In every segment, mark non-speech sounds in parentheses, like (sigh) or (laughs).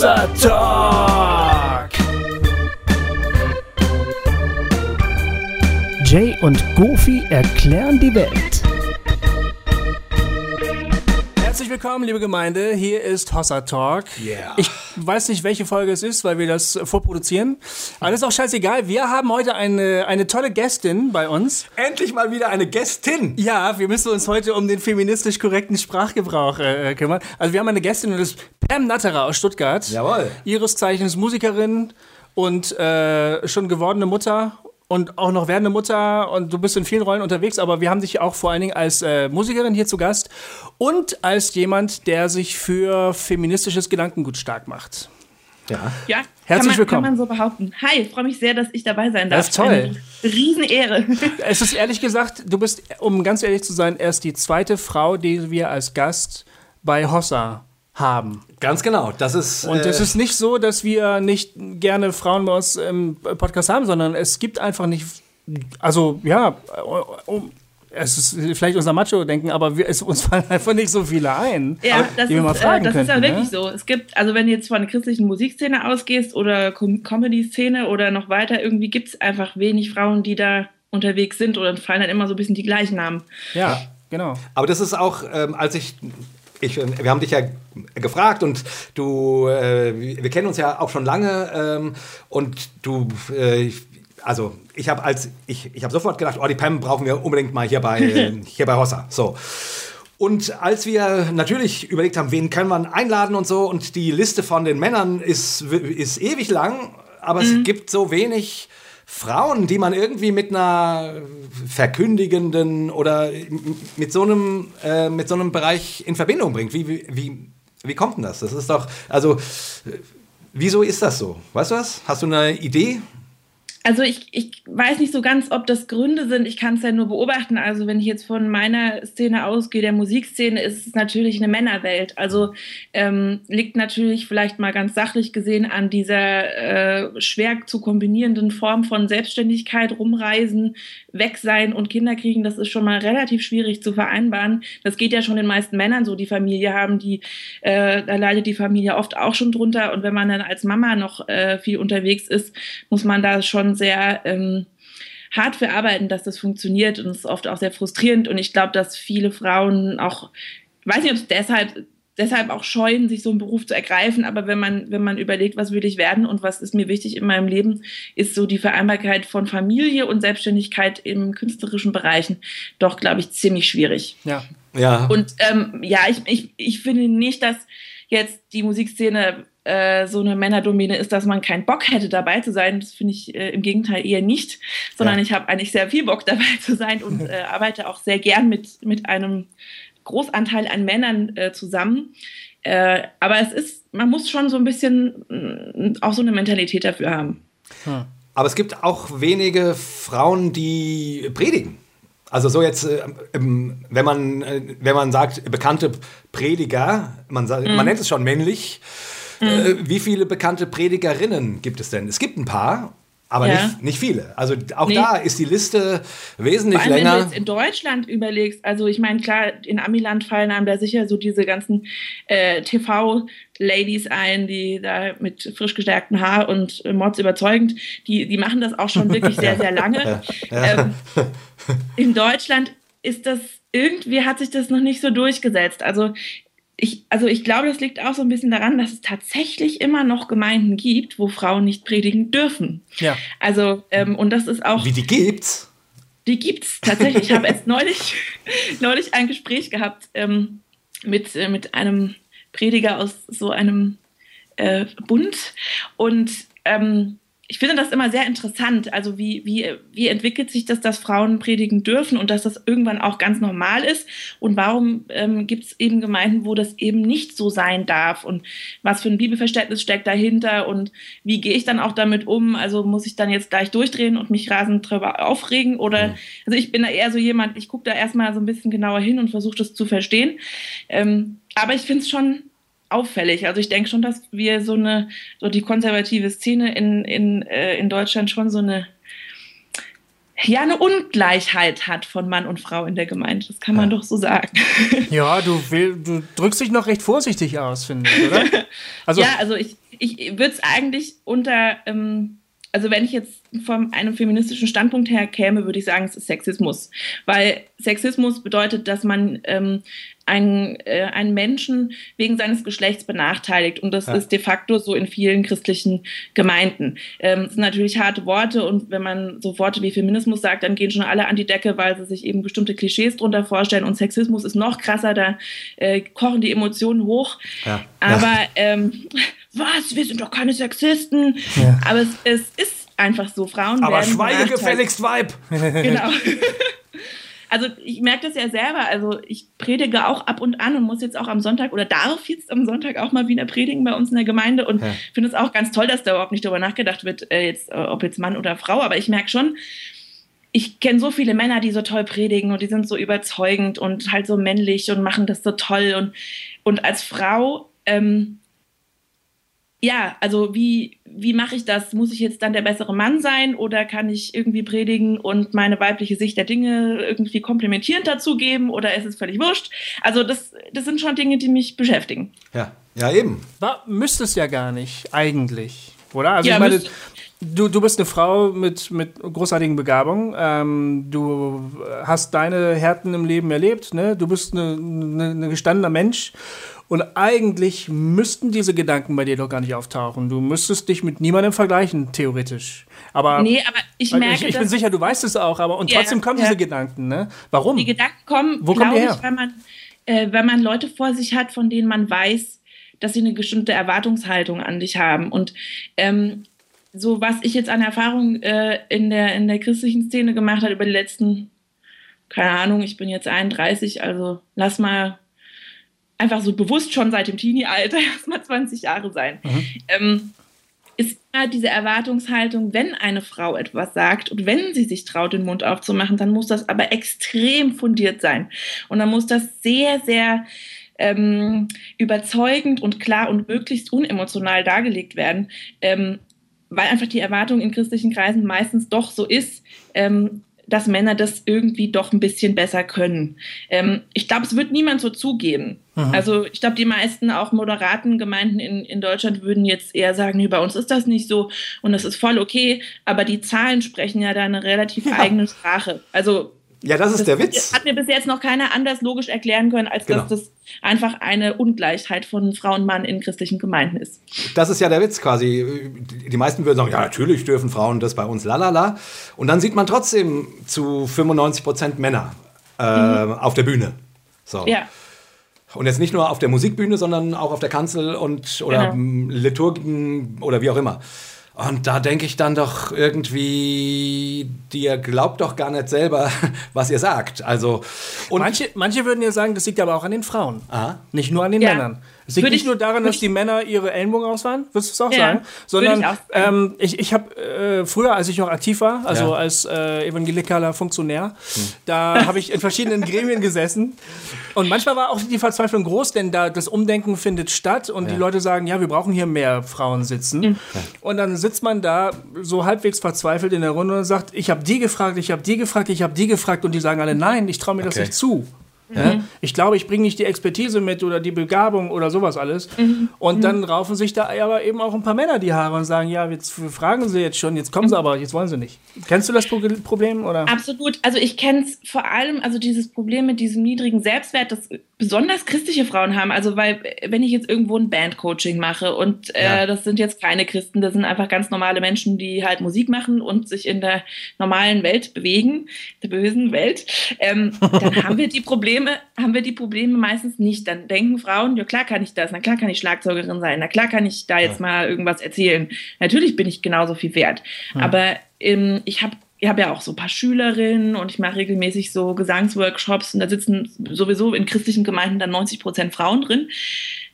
Talk. Jay und Goofy erklären die Welt. Willkommen, liebe Gemeinde. Hier ist Hossa Talk. Yeah. Ich weiß nicht, welche Folge es ist, weil wir das vorproduzieren. Aber das ist auch scheißegal. Wir haben heute eine, eine tolle Gästin bei uns. Endlich mal wieder eine Gästin. Ja, wir müssen uns heute um den feministisch korrekten Sprachgebrauch äh, kümmern. Also wir haben eine Gästin, und das ist Pam Natterer aus Stuttgart. Jawohl. Ihres Zeichens Musikerin und äh, schon gewordene Mutter und auch noch werdende Mutter und du bist in vielen Rollen unterwegs, aber wir haben dich auch vor allen Dingen als äh, Musikerin hier zu Gast und als jemand, der sich für feministisches Gedankengut stark macht. Ja. Ja, Herzlich kann man, willkommen. Kann man so behaupten. Hi, ich freue mich sehr, dass ich dabei sein darf. Das ist toll. Eine Riesenehre. (laughs) Es ist ehrlich gesagt, du bist, um ganz ehrlich zu sein, erst die zweite Frau, die wir als Gast bei Hossa haben. Ganz genau. Das ist. Und äh, es ist nicht so, dass wir nicht gerne Frauen bei uns im Podcast haben, sondern es gibt einfach nicht, also ja, um, es ist vielleicht unser Macho-Denken, aber wir, es, uns (laughs) fallen einfach nicht so viele ein, Ja, das, die wir mal ist, fragen äh, das ist ja könnten, wirklich ne? so. Es gibt, also wenn du jetzt von der christlichen Musikszene ausgehst oder Com Comedy-Szene oder noch weiter, irgendwie gibt es einfach wenig Frauen, die da unterwegs sind oder fallen dann immer so ein bisschen die gleichen Namen. Ja, genau. Aber das ist auch, ähm, als ich. Ich, äh, wir haben dich ja gefragt und du, äh, wir kennen uns ja auch schon lange ähm, und du, äh, also ich habe als ich, ich habe sofort gedacht, oh die Pam brauchen wir unbedingt mal hier bei (laughs) äh, hier bei Hossa. So. Und als wir natürlich überlegt haben, wen können wir einladen und so, und die Liste von den Männern ist, ist ewig lang, aber es gibt so wenig Frauen, die man irgendwie mit einer verkündigenden oder mit so einem, äh, mit so einem Bereich in Verbindung bringt. Wie, wie, wie, wie kommt denn das? Das ist doch, also, äh, wieso ist das so? Weißt du was? Hast du eine Idee? Also ich, ich weiß nicht so ganz, ob das Gründe sind. Ich kann es ja nur beobachten. Also wenn ich jetzt von meiner Szene ausgehe, der Musikszene, ist es natürlich eine Männerwelt. Also ähm, liegt natürlich vielleicht mal ganz sachlich gesehen an dieser äh, schwer zu kombinierenden Form von Selbstständigkeit, rumreisen, weg sein und Kinder kriegen. Das ist schon mal relativ schwierig zu vereinbaren. Das geht ja schon den meisten Männern so, die Familie haben, die äh, da leidet die Familie oft auch schon drunter. Und wenn man dann als Mama noch äh, viel unterwegs ist, muss man da schon sehr ähm, hart für arbeiten, dass das funktioniert und es ist oft auch sehr frustrierend und ich glaube, dass viele Frauen auch, ich weiß nicht, ob es deshalb deshalb auch scheuen, sich so einen Beruf zu ergreifen, aber wenn man wenn man überlegt, was will ich werden und was ist mir wichtig in meinem Leben, ist so die Vereinbarkeit von Familie und Selbstständigkeit im künstlerischen Bereichen doch, glaube ich, ziemlich schwierig. Ja. Ja. Und ähm, ja, ich, ich, ich finde nicht, dass jetzt die Musikszene äh, so eine Männerdomäne ist, dass man keinen Bock hätte, dabei zu sein. Das finde ich äh, im Gegenteil eher nicht, sondern Ja. ich habe eigentlich sehr viel Bock (laughs) dabei zu sein und (laughs) äh, arbeite auch sehr gern mit, mit einem Großanteil an Männern äh, zusammen. Äh, aber es ist, man muss schon so ein bisschen mh, auch so eine Mentalität dafür haben. Aber es gibt auch wenige Frauen, die predigen. Also so jetzt, äh, ähm, wenn man, wenn man sagt, bekannte Prediger, man, sa- man nennt es schon männlich, äh, wie viele bekannte Predigerinnen gibt es denn? Es gibt ein paar, aber Ja. nicht, nicht viele. Also auch Nee. da ist die Liste wesentlich Vor allem, wenn du länger. jetzt in Deutschland überlegst, also ich meine, klar, in Amiland fallen einem da sicher so diese ganzen äh, TV-Ladies ein, die da mit frisch gestärktem Haar und äh, Mods überzeugend, die, die machen das auch schon wirklich sehr, (laughs) sehr lange. Ähm, in Deutschland ist das, irgendwie hat sich das noch nicht so durchgesetzt. Also ich, also ich glaube, das liegt auch so ein bisschen daran, dass es tatsächlich immer noch Gemeinden gibt, wo Frauen nicht predigen dürfen. Ja. Also, ähm, und das ist auch Wie die gibt's? die gibt's tatsächlich. Ich habe erst neulich, (laughs) neulich ein Gespräch gehabt ähm, mit, äh, mit einem Prediger aus so einem äh, Bund und ähm, ich finde das immer sehr interessant. Also wie, wie, wie entwickelt sich das, dass Frauen predigen dürfen und dass das irgendwann auch ganz normal ist? Und warum ähm, gibt es eben Gemeinden, wo das eben nicht so sein darf? Und was für ein Bibelverständnis steckt dahinter? Und wie gehe ich dann auch damit um? Also muss ich dann jetzt gleich durchdrehen und mich rasend drüber aufregen? Oder also ich bin da eher so jemand, ich gucke da erstmal so ein bisschen genauer hin und versuche das zu verstehen. Ähm, aber ich finde es schon auffällig. Also ich denke schon, dass wir so eine, so die konservative Szene in, in, äh, in Deutschland schon so eine ja eine Ungleichheit hat von Mann und Frau in der Gemeinde. Das kann man ja. doch so sagen. (laughs) Ja, du, will, du drückst dich noch recht vorsichtig aus, finde ich, oder? (laughs) Also, ja, also ich, ich würde es eigentlich unter, ähm, also wenn ich jetzt von einem feministischen Standpunkt her käme, würde ich sagen, es ist Sexismus. Weil Sexismus bedeutet, dass man ähm, einen, äh, einen Menschen wegen seines Geschlechts benachteiligt. Und das ja. ist de facto so in vielen christlichen Gemeinden. Ähm, das sind natürlich harte Worte und wenn man so Worte wie Feminismus sagt, dann gehen schon alle an die Decke, weil sie sich eben bestimmte Klischees drunter vorstellen. Und Sexismus ist noch krasser, da äh, kochen die Emotionen hoch. Ja. Aber ja. Ähm, was, wir sind doch keine Sexisten. Aber es, es ist einfach so. Frauen Aber schweige gefälligst Weib. genau. (laughs) Also ich merke das ja selber. Also ich predige auch ab und an und muss jetzt auch am Sonntag oder darf jetzt am Sonntag auch mal wieder predigen bei uns in der Gemeinde und ja. finde es auch ganz toll, dass da überhaupt nicht darüber nachgedacht wird, äh, jetzt, äh, ob jetzt Mann oder Frau. Aber ich merke schon, ich kenne so viele Männer, die so toll predigen und die sind so überzeugend und halt so männlich und machen das so toll. Und, und als Frau ähm, ja, also wie, wie mache ich das? Muss ich jetzt dann der bessere Mann sein oder kann ich irgendwie predigen und meine weibliche Sicht der Dinge irgendwie komplementierend dazugeben oder ist es völlig wurscht? Also das, das sind schon Dinge, die mich beschäftigen. Ja, ja eben. War, müsste es ja gar nicht, eigentlich, oder? Also ja, ich meine, Du, du bist eine Frau mit, mit großartigen Begabungen. Ähm, du hast deine Härten im Leben erlebt. Ne? Du bist ein gestandener Mensch. Und eigentlich müssten diese Gedanken bei dir doch gar nicht auftauchen. Du müsstest dich mit niemandem vergleichen, theoretisch. Aber, nee, aber ich merke. Ich, ich bin sicher, du weißt es auch, aber und yeah, trotzdem kommen yeah. diese Gedanken, ne? Warum? Die Gedanken kommen, Wo kommen die her? Ich, wenn man, äh, wenn man Leute vor sich hat, von denen man weiß, dass sie eine bestimmte Erwartungshaltung an dich haben. Und ähm, so was ich jetzt an Erfahrung äh, in, der, in der christlichen Szene gemacht habe über die letzten, keine Ahnung, ich bin jetzt 31, also lass mal einfach so bewusst schon seit dem Teenie-Alter (laughs) erstmal 20 Jahre sein. Mhm. Ähm, ist immer diese Erwartungshaltung, wenn eine Frau etwas sagt und wenn sie sich traut, den Mund aufzumachen, dann muss das aber extrem fundiert sein. Und dann muss das sehr, sehr ähm, überzeugend und klar und möglichst unemotional dargelegt werden. Ähm, weil einfach die Erwartung in christlichen Kreisen meistens doch so ist, ähm, dass Männer das irgendwie doch ein bisschen besser können. Ähm, ich glaube, es wird niemand so zugeben. Mhm. Also ich glaube, die meisten auch moderaten Gemeinden in, in Deutschland würden jetzt eher sagen, nee, bei uns ist das nicht so und das ist voll okay, aber die Zahlen sprechen ja da eine relativ ja. eigene Sprache. Also ja, das ist das der Witz. Hat mir bis jetzt noch keiner anders logisch erklären können, als genau. dass das einfach eine Ungleichheit von Frau und Mann in christlichen Gemeinden ist. Das ist ja der Witz quasi. Die meisten würden sagen, ja, natürlich dürfen Frauen das bei uns, lalala. Und dann sieht man trotzdem zu 95 Prozent Männer äh, mhm. auf der Bühne. So. Ja. Und jetzt nicht nur auf der Musikbühne, sondern auch auf der Kanzel und oder genau. Liturgen oder wie auch immer. Und da denke ich dann doch irgendwie, ihr glaubt doch gar nicht selber, (laughs) was ihr sagt. Also, und manche, manche würden ja sagen, das liegt aber auch an den Frauen. Aha. Nicht nur an den ja. Männern. Es liegt nicht nur daran, dass die Männer ihre Ellenbogen ausfahren, würdest du es auch ja, sagen, sondern ich, ähm, ich, ich habe äh, früher, als ich noch aktiv war, also ja. als äh, evangelikaler Funktionär, hm. da (laughs) habe ich in verschiedenen Gremien gesessen und manchmal war auch die Verzweiflung groß, denn da das Umdenken findet statt und ja. die Leute sagen, ja, wir brauchen hier mehr Frauen sitzen. Mhm. Und dann sitzt man da so halbwegs verzweifelt in der Runde und sagt, ich habe die gefragt, ich habe die gefragt, ich habe die gefragt und die sagen alle, nein, ich traue mir okay. das nicht zu. Ja? Mhm. Ich glaube, ich bringe nicht die Expertise mit oder die Begabung oder sowas alles. Mhm. Und mhm. dann raufen sich da aber eben auch ein paar Männer die Haare und sagen, ja, jetzt fragen sie jetzt schon, jetzt kommen sie mhm. aber, jetzt wollen sie nicht. Kennst du das Problem? Oder? Absolut. Also ich kenne es vor allem, also dieses Problem mit diesem niedrigen Selbstwert, das besonders christliche Frauen haben. Also weil, wenn ich jetzt irgendwo ein Bandcoaching mache und äh, ja. das sind jetzt keine Christen, das sind einfach ganz normale Menschen, die halt Musik machen und sich in der normalen Welt bewegen, der bösen Welt, ähm, dann haben wir die Probleme, Probleme, haben wir die Probleme meistens nicht. Dann denken Frauen, ja klar kann ich das, na klar kann ich Schlagzeugerin sein, na klar kann ich da jetzt ja. mal irgendwas erzählen. Natürlich bin ich genauso viel wert. Ja. Aber ähm, ich habe ich habe ja auch so ein paar Schülerinnen und ich mache regelmäßig so Gesangsworkshops und da sitzen sowieso in christlichen Gemeinden dann 90 Prozent Frauen drin.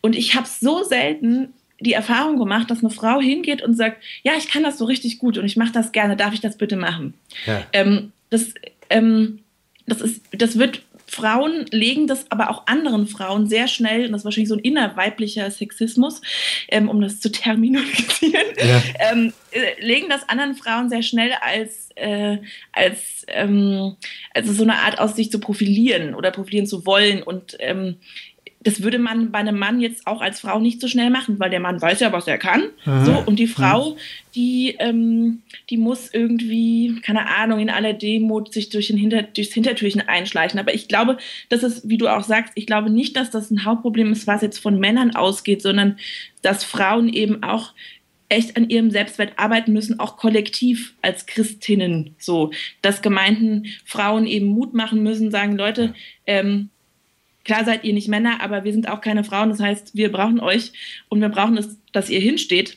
Und ich habe so selten die Erfahrung gemacht, dass eine Frau hingeht und sagt, ja, ich kann das so richtig gut und ich mache das gerne, darf ich das bitte machen? Ja. Ähm, das, ähm, das, ist, das wird Frauen legen das aber auch anderen Frauen sehr schnell, und das ist wahrscheinlich so ein innerweiblicher Sexismus, ähm, um das zu (laughs) terminologisieren, ja. ähm, äh, legen das anderen Frauen sehr schnell als, äh, als ähm, also so eine Art aus sich zu profilieren oder profilieren zu wollen und ähm, das würde man bei einem Mann jetzt auch als Frau nicht so schnell machen, weil der Mann weiß ja, was er kann. Mhm. So, und die Frau, die, ähm, die muss irgendwie, keine Ahnung, in aller Demut sich durch den Hinter, durchs Hintertürchen einschleichen. Aber ich glaube, dass es, wie du auch sagst, ich glaube nicht, dass das ein Hauptproblem ist, was jetzt von Männern ausgeht, sondern dass Frauen eben auch echt an ihrem Selbstwert arbeiten müssen, auch kollektiv als Christinnen. So, dass Gemeinden Frauen eben Mut machen müssen, sagen, Leute, ähm, Klar seid ihr nicht Männer, aber wir sind auch keine Frauen. Das heißt, wir brauchen euch und wir brauchen es, dass ihr hinsteht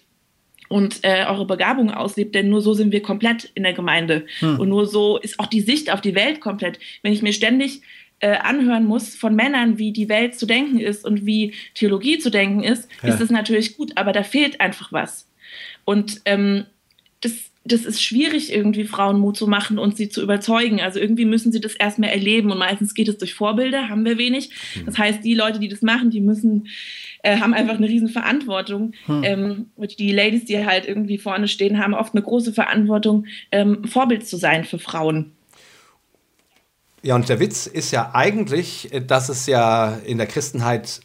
und äh, eure Begabung auslebt, denn nur so sind wir komplett in der Gemeinde. Hm. Und nur so ist auch die Sicht auf die Welt komplett. Wenn ich mir ständig äh, anhören muss von Männern, wie die Welt zu denken ist und wie Theologie zu denken ist, ja. ist das natürlich gut, aber da fehlt einfach was. Und ähm, das das ist schwierig, irgendwie Frauen Mut zu machen und sie zu überzeugen. Also irgendwie müssen sie das erstmal erleben und meistens geht es durch Vorbilder, haben wir wenig. Hm. Das heißt, die Leute, die das machen, die müssen, äh, haben einfach eine riesen Verantwortung. Hm. Ähm, die Ladies, die halt irgendwie vorne stehen, haben oft eine große Verantwortung, ähm, Vorbild zu sein für Frauen. Ja, und der Witz ist ja eigentlich, dass es ja in der Christenheit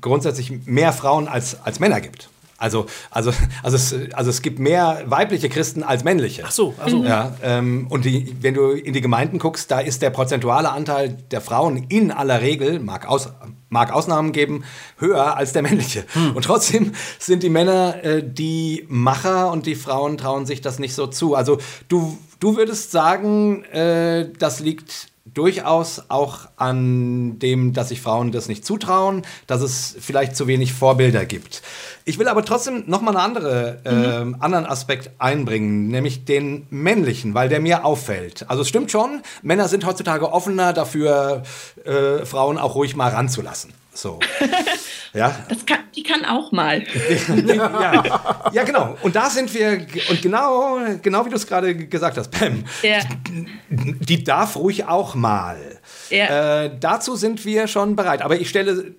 grundsätzlich mehr Frauen als, als Männer gibt. Also, also, also, es, also es gibt mehr weibliche Christen als männliche. Ach so, ach so. Ja, ähm, und die, wenn du in die Gemeinden guckst, da ist der prozentuale Anteil der Frauen in aller Regel, mag, aus, mag Ausnahmen geben, höher als der männliche. Hm. Und trotzdem sind die Männer äh, die Macher und die Frauen trauen sich das nicht so zu. Also du, du würdest sagen, äh, das liegt durchaus auch an dem, dass sich Frauen das nicht zutrauen, dass es vielleicht zu wenig Vorbilder gibt. Ich will aber trotzdem noch mal einen andere, mhm. äh, anderen Aspekt einbringen, nämlich den männlichen, weil der mir auffällt. Also es stimmt schon, Männer sind heutzutage offener dafür, äh, Frauen auch ruhig mal ranzulassen. So. (laughs) Ja. Das kann, die kann auch mal. (laughs) ja. ja, genau. Und da sind wir, und genau, genau wie du es gerade gesagt hast, Pam, ja. die darf ruhig auch mal. Ja. Äh, dazu sind wir schon bereit. Aber ich stelle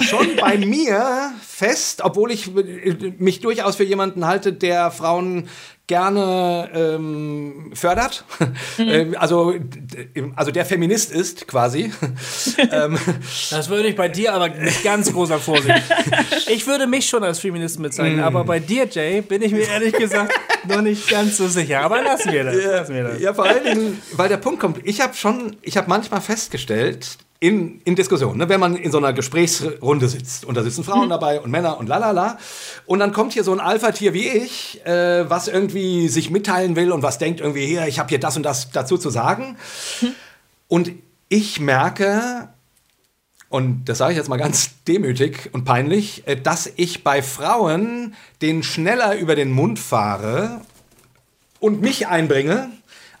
schon bei (laughs) mir fest, obwohl ich mich durchaus für jemanden halte, der Frauen gerne ähm, fördert. Mhm. (laughs) also, also der Feminist ist quasi. (laughs) Ähm, das würde ich bei dir aber mit ganz großer Vorsicht. (laughs) Ich würde mich schon als Feminist bezeichnen, mm. aber bei dir, Jay, bin ich mir ehrlich gesagt noch nicht ganz so sicher. Aber lassen wir das. Ja, lassen wir das. ja vor allen Dingen, weil der Punkt kommt, ich habe schon, ich habe manchmal festgestellt, in, in Diskussionen, ne? wenn man in so einer Gesprächsrunde sitzt und da sitzen Frauen mhm. dabei und Männer und lalala und dann kommt hier so ein Alpha-Tier wie ich, äh, was irgendwie sich mitteilen will und was denkt irgendwie hier, ich habe hier das und das dazu zu sagen mhm. und ich merke, und das sage ich jetzt mal ganz demütig und peinlich, äh, dass ich bei Frauen den schneller über den Mund fahre und mich einbringe,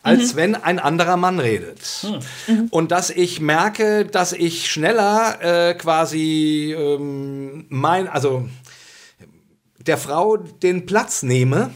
als mhm. wenn ein anderer Mann redet. Mhm. Und dass ich merke, dass ich schneller äh, quasi ähm, mein, also der Frau den Platz nehme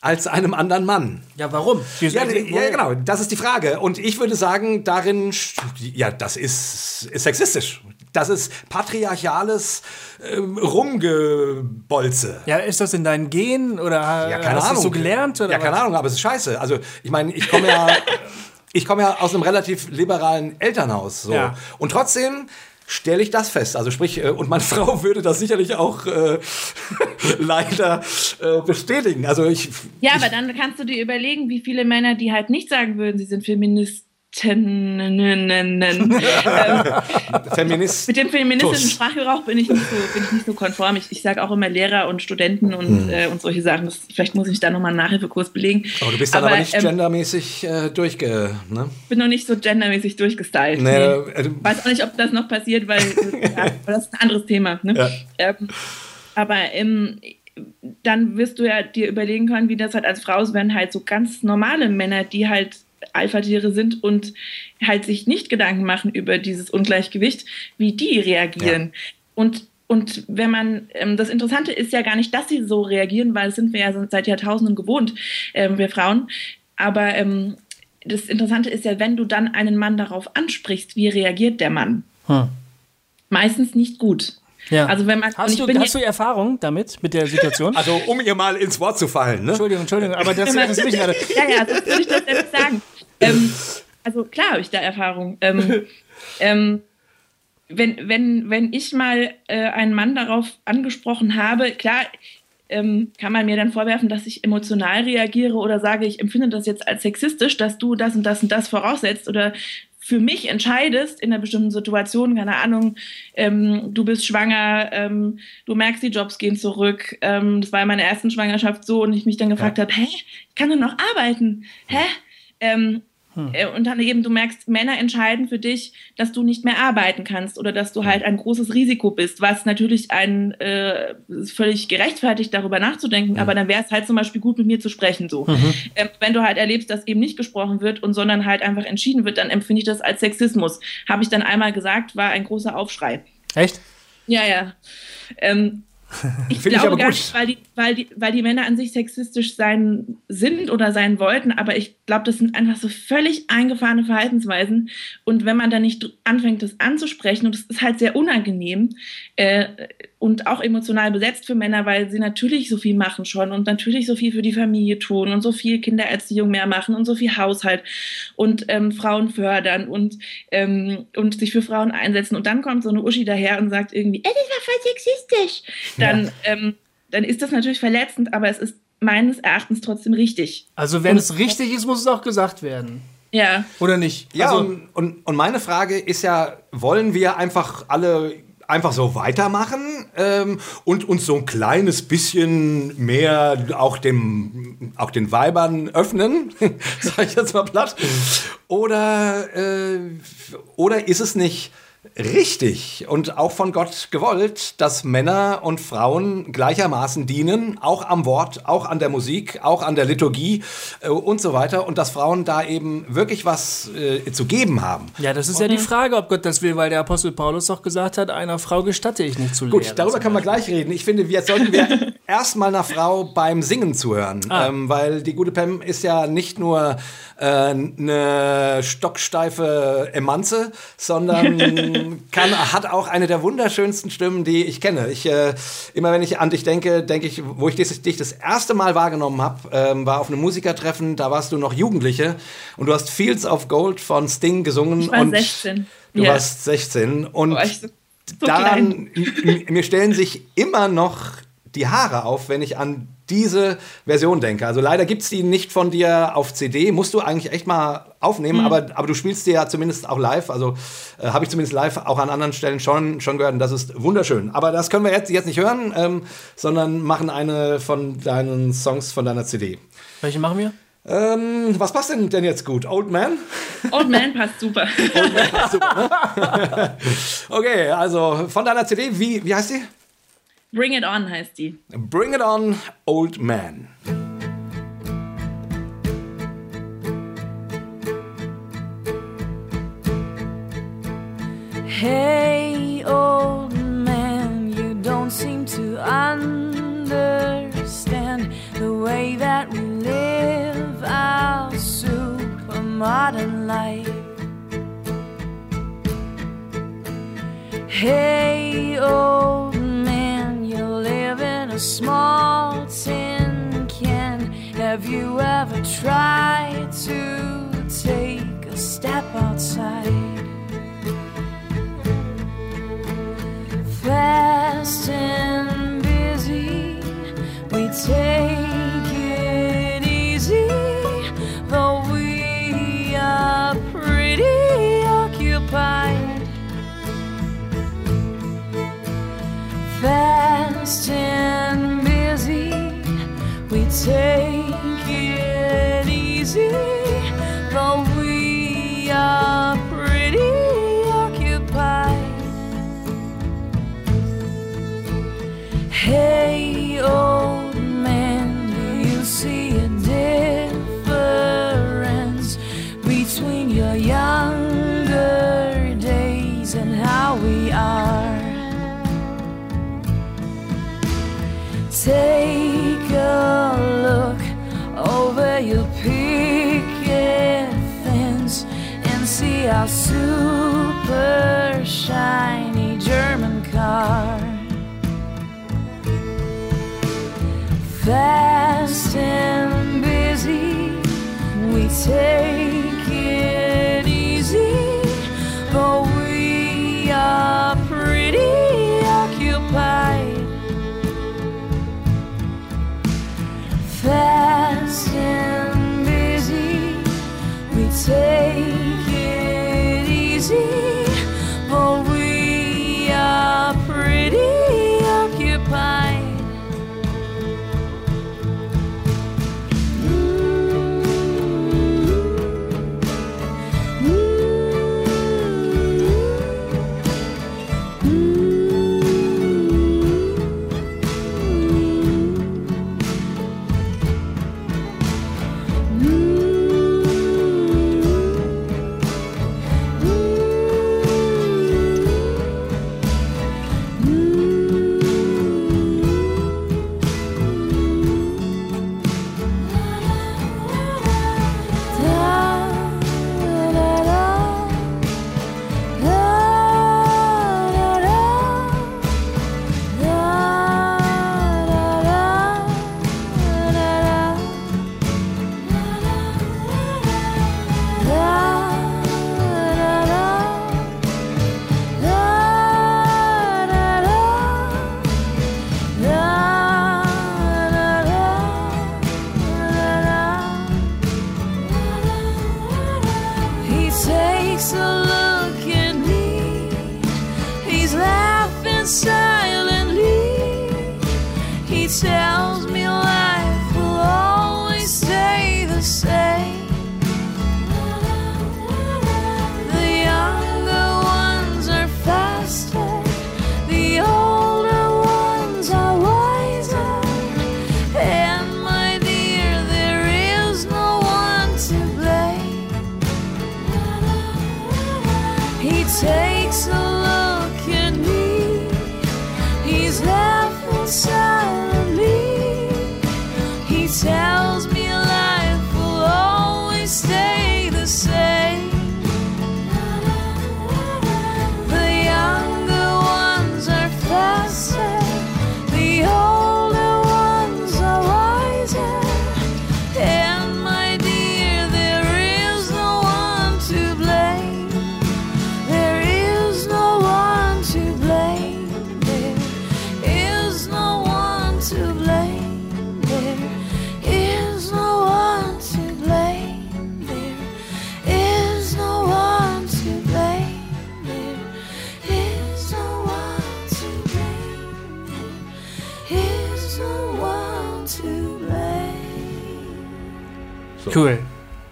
als einem anderen Mann. Ja, warum? Ja, ja, genau, das ist die Frage. Und ich würde sagen, darin, ja, das ist, ist sexistisch. Das ist patriarchales äh, Rumgebolze. Ja, ist das in deinen Genen oder ja, keine hast du so gelernt? Oder ja, keine was? Ahnung, aber es ist scheiße. Also, ich meine, ich komme ja, (laughs) ich ja aus einem relativ liberalen Elternhaus. So. Ja. Und trotzdem stelle ich das fest. Also sprich, äh, und meine (laughs) Frau würde das sicherlich auch äh, (laughs) leider äh, bestätigen. Also ich. Ja, ich, aber dann kannst du dir überlegen, wie viele Männer, die halt nicht sagen würden, sie sind Feminist, (laughs) Feminist mit dem feministischen Sprachgebrauch bin ich nicht so, bin ich nicht so konform. Ich, ich sage auch immer Lehrer und Studenten und, hm. äh, und solche Sachen. Das, vielleicht muss ich da nochmal einen Nachhilfekurs belegen. Aber du bist dann aber, aber nicht ähm, gendermäßig äh, durchge... Ne? bin noch nicht so gendermäßig durchgestylt. Nee, nee. Äh, Weiß auch nicht, ob das noch passiert, weil (laughs) ja, das ist ein anderes Thema. Ne? Ja. Ähm, aber ähm, dann wirst du ja dir überlegen können, wie das halt als Frau ist, wenn halt so ganz normale Männer, die halt Alpha-Tiere sind und halt sich nicht Gedanken machen über dieses Ungleichgewicht, wie die reagieren. Ja. Und und wenn man, ähm, das Interessante ist ja gar nicht, dass sie so reagieren, weil das sind wir ja seit Jahrtausenden gewohnt, ähm, wir Frauen. Aber ähm, das Interessante ist ja, wenn du dann einen Mann darauf ansprichst, wie reagiert der Mann? Hm. Meistens nicht gut. Ja. Also wenn man, hast, du, hast du Erfahrung damit, mit der Situation? Also um ihr mal ins Wort zu fallen, ne? Entschuldigung, Entschuldigung, aber das ist mich gerade. Ja, ja, das würde ich das selbst sagen. Ähm, also klar habe ich da Erfahrung. Ähm, ähm, wenn, wenn, wenn ich mal äh, einen Mann darauf angesprochen habe, klar, ähm, kann man mir dann vorwerfen, dass ich emotional reagiere oder sage, ich empfinde das jetzt als sexistisch, dass du das und das und das voraussetzt oder für mich entscheidest in einer bestimmten Situation, keine Ahnung, ähm, du bist schwanger, ähm, du merkst, die Jobs gehen zurück. Ähm, das war in meiner ersten Schwangerschaft so und ich mich dann gefragt ja. habe, hä, ich kann doch noch arbeiten, hä? Hm. Äh, und dann eben, du merkst, Männer entscheiden für dich, dass du nicht mehr arbeiten kannst oder dass du halt ein großes Risiko bist, was natürlich ein äh, völlig gerechtfertigt, darüber nachzudenken, mhm. aber dann wäre es halt zum Beispiel gut, mit mir zu sprechen. So. Mhm. Ähm, wenn du halt erlebst, dass eben nicht gesprochen wird und sondern halt einfach entschieden wird, dann empfinde ich das als Sexismus. Habe ich dann einmal gesagt, war ein großer Aufschrei. Echt? Ja, ja. Ähm, (laughs) ich glaube ich gar nicht, weil die, weil, die, weil die Männer an sich sexistisch sein sind oder sein wollten, aber ich glaube, das sind einfach so völlig eingefahrene Verhaltensweisen. Und wenn man dann nicht anfängt, das anzusprechen, und das ist halt sehr unangenehm äh, und auch emotional besetzt für Männer, weil sie natürlich so viel machen schon und natürlich so viel für die Familie tun und so viel Kindererziehung mehr machen und so viel Haushalt und ähm, Frauen fördern und, ähm, und sich für Frauen einsetzen. Und dann kommt so eine Uschi daher und sagt irgendwie, ey, das war voll sexistisch. Dann, ja. ähm, dann ist das natürlich verletzend, aber es ist meines Erachtens trotzdem richtig. Also wenn und, es richtig ist, muss es auch gesagt werden. Ja. Oder nicht? Ja, also, und, und, und meine Frage ist ja, wollen wir einfach alle einfach so weitermachen ähm, und uns so ein kleines bisschen mehr auch dem auch den Weibern öffnen, (laughs) sage ich jetzt mal platt. Oder äh, oder ist es nicht richtig und auch von Gott gewollt, dass Männer und Frauen gleichermaßen dienen, auch am Wort, auch an der Musik, auch an der Liturgie äh, und so weiter und dass Frauen da eben wirklich was äh, zu geben haben. Ja, das ist ja die Frage, ob Gott das will, weil der Apostel Paulus doch gesagt hat, einer Frau gestatte ich nicht zu lehren. Gut, darüber können wir gleich reden. Ich finde, jetzt sollten wir (laughs) erstmal einer Frau beim Singen zuhören, ah. ähm, weil die gute Pam ist ja nicht nur äh, eine stocksteife Emanze, sondern (laughs) kann, hat auch eine der wunderschönsten Stimmen, die ich kenne. Ich, äh, immer wenn ich an dich denke, denke ich, wo ich dich, dich das erste Mal wahrgenommen habe, ähm, war auf einem Musikertreffen, da warst du noch Jugendliche und du hast Fields of Gold von Sting gesungen. Ich war und 16. Du ja. warst 16 und oh, so, so daran, mir stellen sich immer noch die Haare auf, wenn ich an diese Version denke. Also leider gibt es die nicht von dir auf CD. Musst du eigentlich echt mal aufnehmen, mhm. aber, aber du spielst die ja zumindest auch live. Also äh, habe ich zumindest live auch an anderen Stellen schon, schon gehört und das ist wunderschön. Aber das können wir jetzt, jetzt nicht hören, ähm, sondern machen eine von deinen Songs von deiner CD. Welche machen wir? Ähm, was passt denn, denn jetzt gut? Old Man? Old Man passt super. Old Man passt super, ne? (laughs) okay, also von deiner CD, wie, wie heißt die? Bring It On heißt die. Bring It On, Old Man. Hey, old man, you don't seem to understand the way that we live our super modern life. Hey, old a small tin can. Have you ever tried to take a step outside? Fast and busy, we take Fast and take it easy, Take a look over your picket fence and see our super shiny German car. Fast and busy we take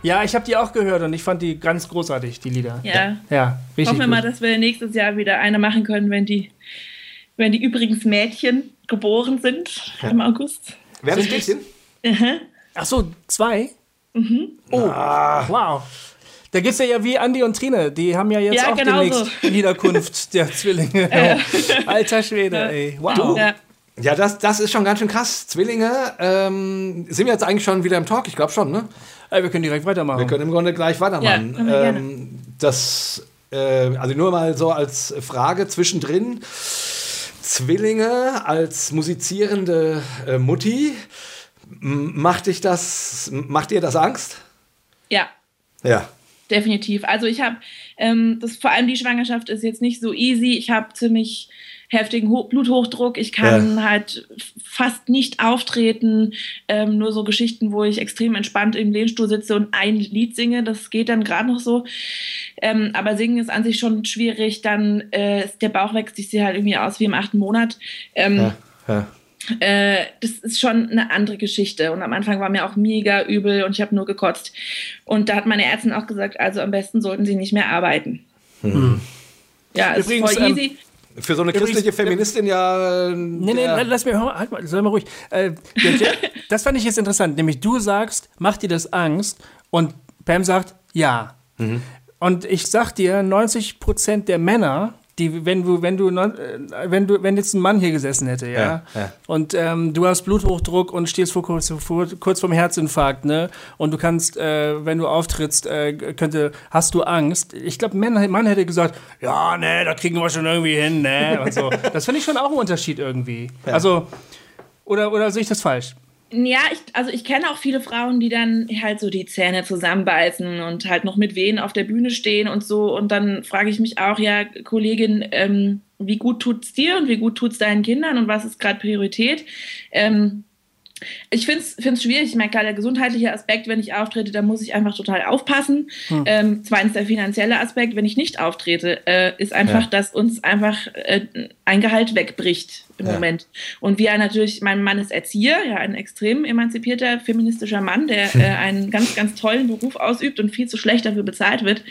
Ja, ich habe die auch gehört und ich fand die ganz großartig, die Lieder. Ja. Ja, richtig. Hoffen wir gut. mal, dass wir nächstes Jahr wieder eine machen können, wenn die, wenn die übrigens Mädchen geboren sind im August. Wer ist Sind Mädchen? Ach so, zwei? Mhm. Oh, wow. Da gibt's ja, ja wie Andi und Trine, die haben ja jetzt Ja, auch genau demnächst so. Niederkunft (laughs) der Zwillinge. (laughs) Alter Schwede, ey. Wow. Ja. Ja, das, das ist schon ganz schön krass. Zwillinge, ähm, sind wir jetzt eigentlich schon wieder im Talk? Ich glaube schon, ne? Ey, wir können direkt weitermachen. Wir können im Grunde gleich weitermachen. Ja, können wir gerne. ähm, das, äh, also nur mal so als Frage zwischendrin. Zwillinge als musizierende äh, Mutti, macht dich das, macht dir das Angst? ja, Ja. definitiv. Also ich habe, ähm, das vor allem die Schwangerschaft ist jetzt nicht so easy. Ich habe ziemlich heftigen Ho Bluthochdruck. Ich kann halt fast nicht auftreten. Ähm, nur so Geschichten, wo ich extrem entspannt im Lehnstuhl sitze und ein Lied singe. Das geht dann gerade noch so. Ähm, aber singen ist an sich schon schwierig. Dann äh, ist der Bauch wächst, ich sehe halt irgendwie aus wie im achten Monat. Ähm, ja, ja. äh, das ist schon eine andere Geschichte. Und am Anfang war mir auch mega übel und ich habe nur gekotzt. Und da hat meine Ärztin auch gesagt, also am besten sollten sie nicht mehr arbeiten. Ja, ist Übrigens, voll ähm, easy. Für so eine Übrigens- christliche Feministin ja. äh, Nee, nee, lass mir, halt mal, sei mal ruhig. Äh, Jeff, (laughs) das fand ich jetzt interessant, nämlich du sagst, macht dir das Angst und Pam sagt, ja. Und ich sag dir, 90% der Männer die, wenn du, wenn du, äh, wenn du, wenn jetzt ein Mann hier gesessen hätte, ja, Ja, ja. und ähm, du hast Bluthochdruck und stehst vor kurz, vor, kurz vorm Herzinfarkt, ne, und du kannst, äh, wenn du auftrittst, äh, könnte, hast du Angst. Ich glaube, Mann, Mann hätte gesagt, ja, ne, da kriegen wir schon irgendwie hin, ne, und so. Das finde ich schon auch ein Unterschied irgendwie. Also, oder, oder sehe ich das falsch? Ja, ich, also ich kenne auch viele Frauen, die dann halt so die Zähne zusammenbeißen und halt noch mit Wehen auf der Bühne stehen und so. Und dann frage ich mich auch, ja, Kollegin, ähm, wie gut tut's dir und wie gut tut's deinen Kindern und was ist gerade Priorität? Ähm, ich finde es schwierig. Ich meine, klar, der gesundheitliche Aspekt, wenn ich auftrete, da muss ich einfach total aufpassen. Ähm, zweitens der finanzielle Aspekt, wenn ich nicht auftrete, äh, ist einfach, Ja. dass uns einfach äh, ein Gehalt wegbricht im Ja. Moment. Und wir natürlich, mein Mann ist Erzieher, ja, ein extrem emanzipierter, feministischer Mann, der (laughs) äh, einen ganz, ganz tollen Beruf ausübt und viel zu schlecht dafür bezahlt wird.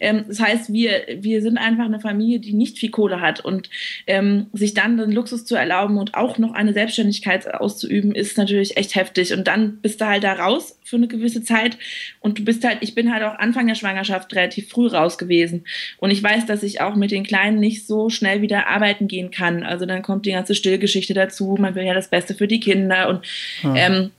Ähm, das heißt, wir, wir sind einfach eine Familie, die nicht viel Kohle hat und ähm, sich dann den Luxus zu erlauben und auch noch eine Selbstständigkeit auszuüben, ist natürlich echt heftig. Und dann bist du halt da raus für eine gewisse Zeit und du bist halt, ich bin halt auch Anfang der Schwangerschaft relativ früh raus gewesen. Und ich weiß, dass ich auch mit den Kleinen nicht so schnell wieder arbeiten gehen kann. Also dann kommt die ganze Stillgeschichte dazu. Man will ja das Beste für die Kinder und ähm,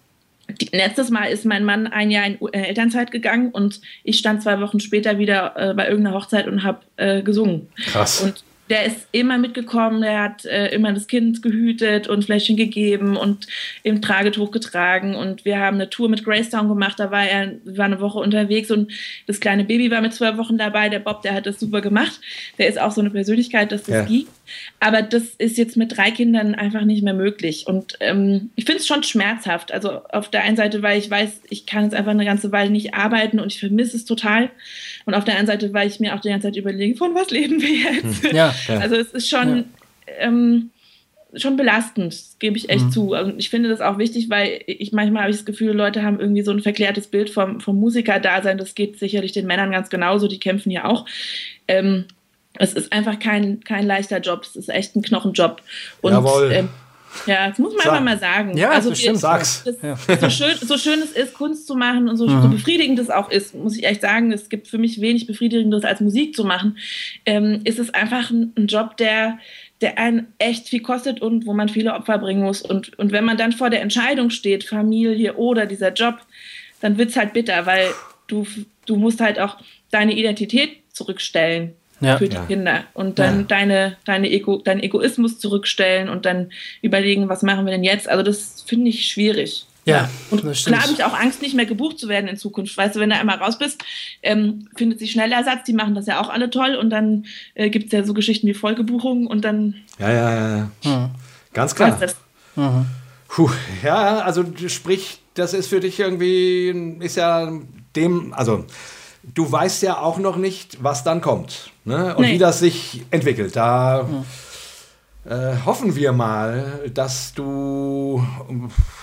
die, letztes Mal ist mein Mann ein Jahr in äh, Elternzeit gegangen und ich stand zwei Wochen später wieder äh, bei irgendeiner Hochzeit und habe äh, gesungen. Krass. Und der ist immer mitgekommen, der hat äh, immer das Kind gehütet und Fläschchen gegeben und im Tragetuch getragen. Und wir haben eine Tour mit Gracetown gemacht, da war er war eine Woche unterwegs und das kleine Baby war mit zwölf Wochen dabei. Der Bob, der hat das super gemacht. Der ist auch so eine Persönlichkeit, dass das Ja. ging. Aber das ist jetzt mit drei Kindern einfach nicht mehr möglich. Und ähm, ich finde es schon schmerzhaft. Also auf der einen Seite, weil ich weiß, ich kann jetzt einfach eine ganze Weile nicht arbeiten und ich vermisse es total. Und auf der anderen Seite, weil ich mir auch die ganze Zeit überlege, von was leben wir jetzt? Ja, (laughs) Ja. Also es ist schon, ähm, schon belastend, gebe ich echt zu. Und ich finde das auch wichtig, weil ich manchmal habe ich das Gefühl, Leute haben irgendwie so ein verklärtes Bild vom, vom Musiker-Dasein. Das geht sicherlich den Männern ganz genauso, die kämpfen ja auch. Ähm, es ist einfach kein, kein leichter Job, es ist echt ein Knochenjob. Und, Jawohl. ähm, ja, das muss man Sag. einfach mal sagen. Ja, also das stimmt. Sag's. das, so, schön, so schön es ist, Kunst zu machen und so, so befriedigend es auch ist, muss ich echt sagen, es gibt für mich wenig Befriedigendes als Musik zu machen, ähm, ist es einfach ein, ein Job, der, der einen echt viel kostet und wo man viele Opfer bringen muss. Und, und wenn man dann vor der Entscheidung steht, Familie oder dieser Job, dann wird es halt bitter, weil du, du musst halt auch deine Identität zurückstellen Ja. für die Ja. Kinder und dann Ja. deine, deine Ego, deinen Egoismus zurückstellen und dann überlegen, was machen wir denn jetzt? Also das finde ich schwierig. Ja, Und klar habe ich auch Angst, nicht mehr gebucht zu werden in Zukunft. Weißt du, wenn du einmal raus bist, ähm, findet sich schnell Ersatz. Die machen das ja auch alle toll. Und dann äh, gibt es ja so Geschichten wie Folgebuchungen und dann Ja, ja, ja. Hm. Ganz klar. das. Puh, ja, also sprich, das ist für dich irgendwie, ist ja dem, also du weißt ja auch noch nicht, was dann kommt ne? und Nee. wie das sich entwickelt. Da äh, hoffen wir mal, dass du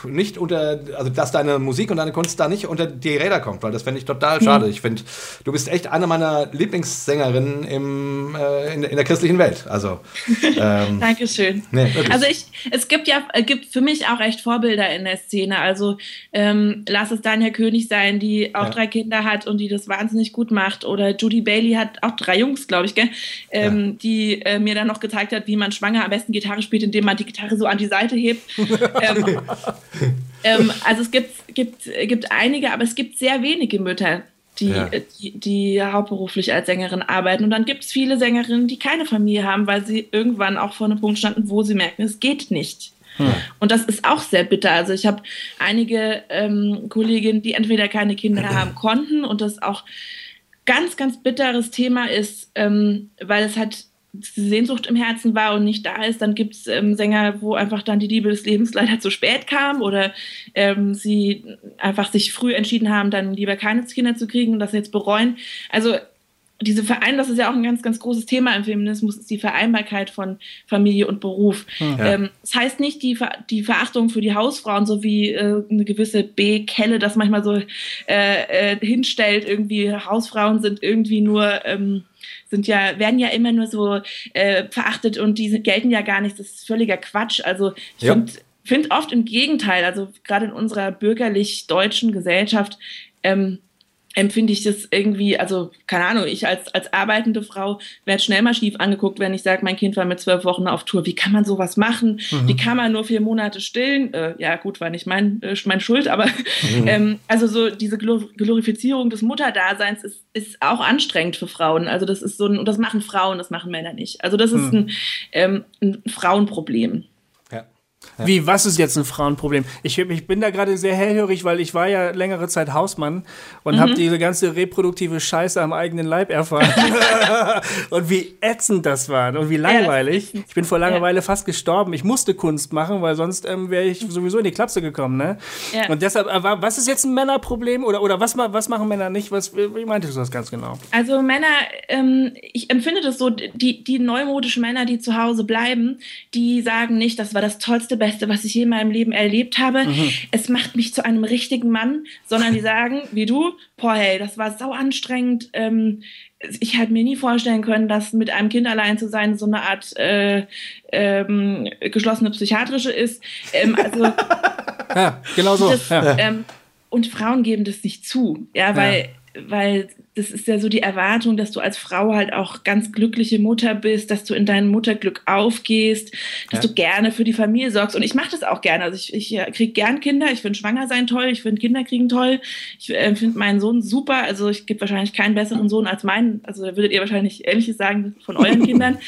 nicht unter, also dass deine Musik und deine Kunst da nicht unter die Räder kommt, weil das fände ich total schade. Ich finde, du bist echt eine meiner Lieblingssängerinnen im, äh, in, in der christlichen Welt. Also, (laughs) ähm, Dankeschön. Nee, also ich, es gibt ja, äh, gibt für mich auch echt Vorbilder in der Szene. Also ähm, lass es Daniel König sein, die auch Ja. drei Kinder hat und die das wahnsinnig gut macht. Oder Judy Bailey hat auch drei Jungs, glaube ich, gell? Ähm, die äh, mir dann noch gezeigt hat, wie man schwanger am besten Gitarre spielt, indem man die Gitarre so an die Seite hebt. (laughs) ähm, ähm, also es gibt, gibt, gibt einige, aber es gibt sehr wenige Mütter, die, Ja. äh, die, die hauptberuflich als Sängerin arbeiten. Und dann gibt es viele Sängerinnen, die keine Familie haben, weil sie irgendwann auch vor einem Punkt standen, wo sie merken, es geht nicht. Und das ist auch sehr bitter. Also ich habe einige ähm, Kolleginnen, die entweder keine Kinder (laughs) haben konnten und das auch ganz, ganz bitteres Thema ist, ähm, weil es halt Sehnsucht im Herzen war und nicht da ist, dann gibt es ähm, Sänger, wo einfach dann die Liebe des Lebens leider zu spät kam oder ähm, sie einfach sich früh entschieden haben, dann lieber keine Kinder zu kriegen und das jetzt bereuen. Also diese Verein, das ist ja auch ein ganz, ganz großes Thema im Feminismus, ist die Vereinbarkeit von Familie und Beruf. Ähm, das heißt nicht die, Ver die Verachtung für die Hausfrauen, so wie äh, eine gewisse B-Kelle das manchmal so äh, äh, hinstellt, irgendwie Hausfrauen sind irgendwie nur, ähm, sind ja, werden ja immer nur so äh, verachtet und die sind- gelten ja gar nicht. Das ist völliger Quatsch. Also ich Ja. finde find oft im Gegenteil, also gerade in unserer bürgerlich-deutschen Gesellschaft, ähm, empfinde ich das irgendwie, also keine Ahnung, ich als, als arbeitende Frau werde schnell mal schief angeguckt, wenn ich sage, mein Kind war mit zwölf Wochen auf Tour. Wie kann man sowas machen? Mhm. Wie kann man nur vier Monate stillen? Äh, ja gut, war nicht mein, äh, mein Schuld, aber mhm. (laughs) ähm, also so diese Glorifizierung des Mutterdaseins ist, ist auch anstrengend für Frauen. Also das ist so ein, und das machen Frauen, das machen Männer nicht. Also das ist mhm. ein, ähm, ein Frauenproblem. Ja. Wie, was ist jetzt ein Frauenproblem? Ich, ich bin da gerade sehr hellhörig, weil ich war ja längere Zeit Hausmann und mhm. habe diese ganze reproduktive Scheiße am eigenen Leib erfahren. (laughs) und wie ätzend das war und wie langweilig. Ja, ich bin vor Langeweile ja. fast gestorben. Ich musste Kunst machen, weil sonst ähm, wäre ich sowieso in die Klapse gekommen. Ne? Und deshalb, aber äh, was ist jetzt ein Männerproblem oder, oder was, was machen Männer nicht? Was, wie meintest du das ganz genau? Also Männer, ähm, ich empfinde das so, die, die neumodischen Männer, die zu Hause bleiben, die sagen nicht, das war das tollste, beste Beste, was ich je in meinem Leben erlebt habe. Mhm. Es macht mich zu einem richtigen Mann, sondern die (laughs) sagen, wie du, boah, hey, das war sau anstrengend. Ähm, ich hätte mir nie vorstellen können, dass mit einem Kind allein zu sein so eine Art äh, ähm, geschlossene psychiatrische ist. Ähm, also, (laughs) ja, genau so. Das, ja. Ähm, und Frauen geben das nicht zu, ja, weil ja weil das ist ja so die Erwartung, dass du als Frau halt auch ganz glückliche Mutter bist, dass du in deinem Mutterglück aufgehst, dass ja. du gerne für die Familie sorgst. Und ich mache das auch gerne. Also ich, ich kriege gern Kinder, ich finde Schwanger sein toll, ich finde Kinder kriegen toll, ich äh, finde meinen Sohn super. Also ich gebe wahrscheinlich keinen besseren Sohn als meinen. Also würdet ihr wahrscheinlich Ähnliches sagen von euren (laughs) Kindern.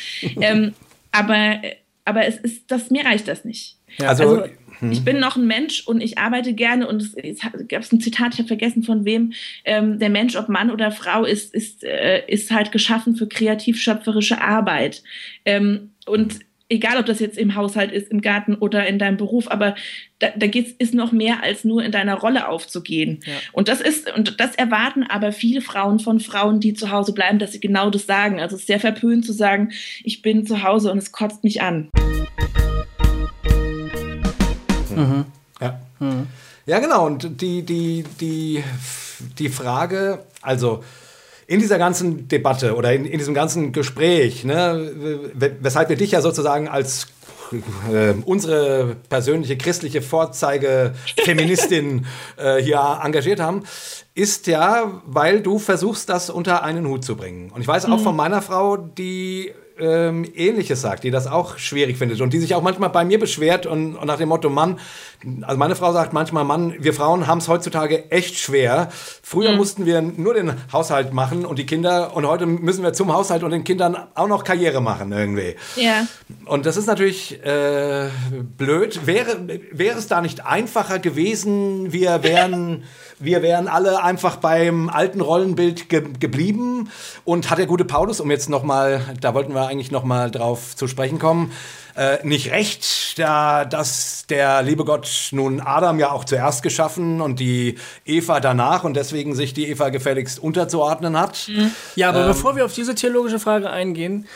Ähm, aber, aber es ist, das, mir reicht das nicht. Ja. also, also ich hm. bin noch ein Mensch und ich arbeite gerne und es, es gab ein Zitat, ich habe vergessen von wem, ähm, der Mensch, ob Mann oder Frau, ist, ist, äh, ist halt geschaffen für kreativ-schöpferische Arbeit. Ähm, und egal ob das jetzt im Haushalt ist, im Garten oder in deinem Beruf, aber da, da geht's, ist noch mehr als nur in deiner Rolle aufzugehen. Ja. Und das ist, und das erwarten aber viele Frauen von Frauen, die zu Hause bleiben, dass sie genau das sagen. Also es ist sehr verpönt zu sagen, ich bin zu Hause und es kotzt mich an. Mhm. Ja. Mhm. ja, genau. Und die, die, die, die Frage, also in dieser ganzen Debatte oder in, in diesem ganzen Gespräch, ne, weshalb wir dich ja sozusagen als äh, unsere persönliche christliche Vorzeige-Feministin (laughs) äh, hier engagiert haben, ist ja, weil du versuchst, das unter einen Hut zu bringen. Und ich weiß auch mhm. von meiner Frau, die ähm, Ähnliches sagt, die das auch schwierig findet und die sich auch manchmal bei mir beschwert und, und nach dem Motto, Mann, also meine Frau sagt manchmal, Mann, wir Frauen haben es heutzutage echt schwer. Früher mhm. mussten wir nur den Haushalt machen und die Kinder und heute müssen wir zum Haushalt und den Kindern auch noch Karriere machen irgendwie. Ja. Und das ist natürlich äh, blöd. Wäre, wäre es da nicht einfacher gewesen, wir wären... (laughs) wir wären alle einfach beim alten Rollenbild ge geblieben. Und hat der gute Paulus, um jetzt nochmal, da wollten wir eigentlich nochmal drauf zu sprechen kommen, äh, nicht recht, da, dass der liebe Gott nun Adam ja auch zuerst geschaffen und die Eva danach und deswegen sich die Eva gefälligst unterzuordnen hat. Mhm. Ja, aber ähm, bevor wir auf diese theologische Frage eingehen,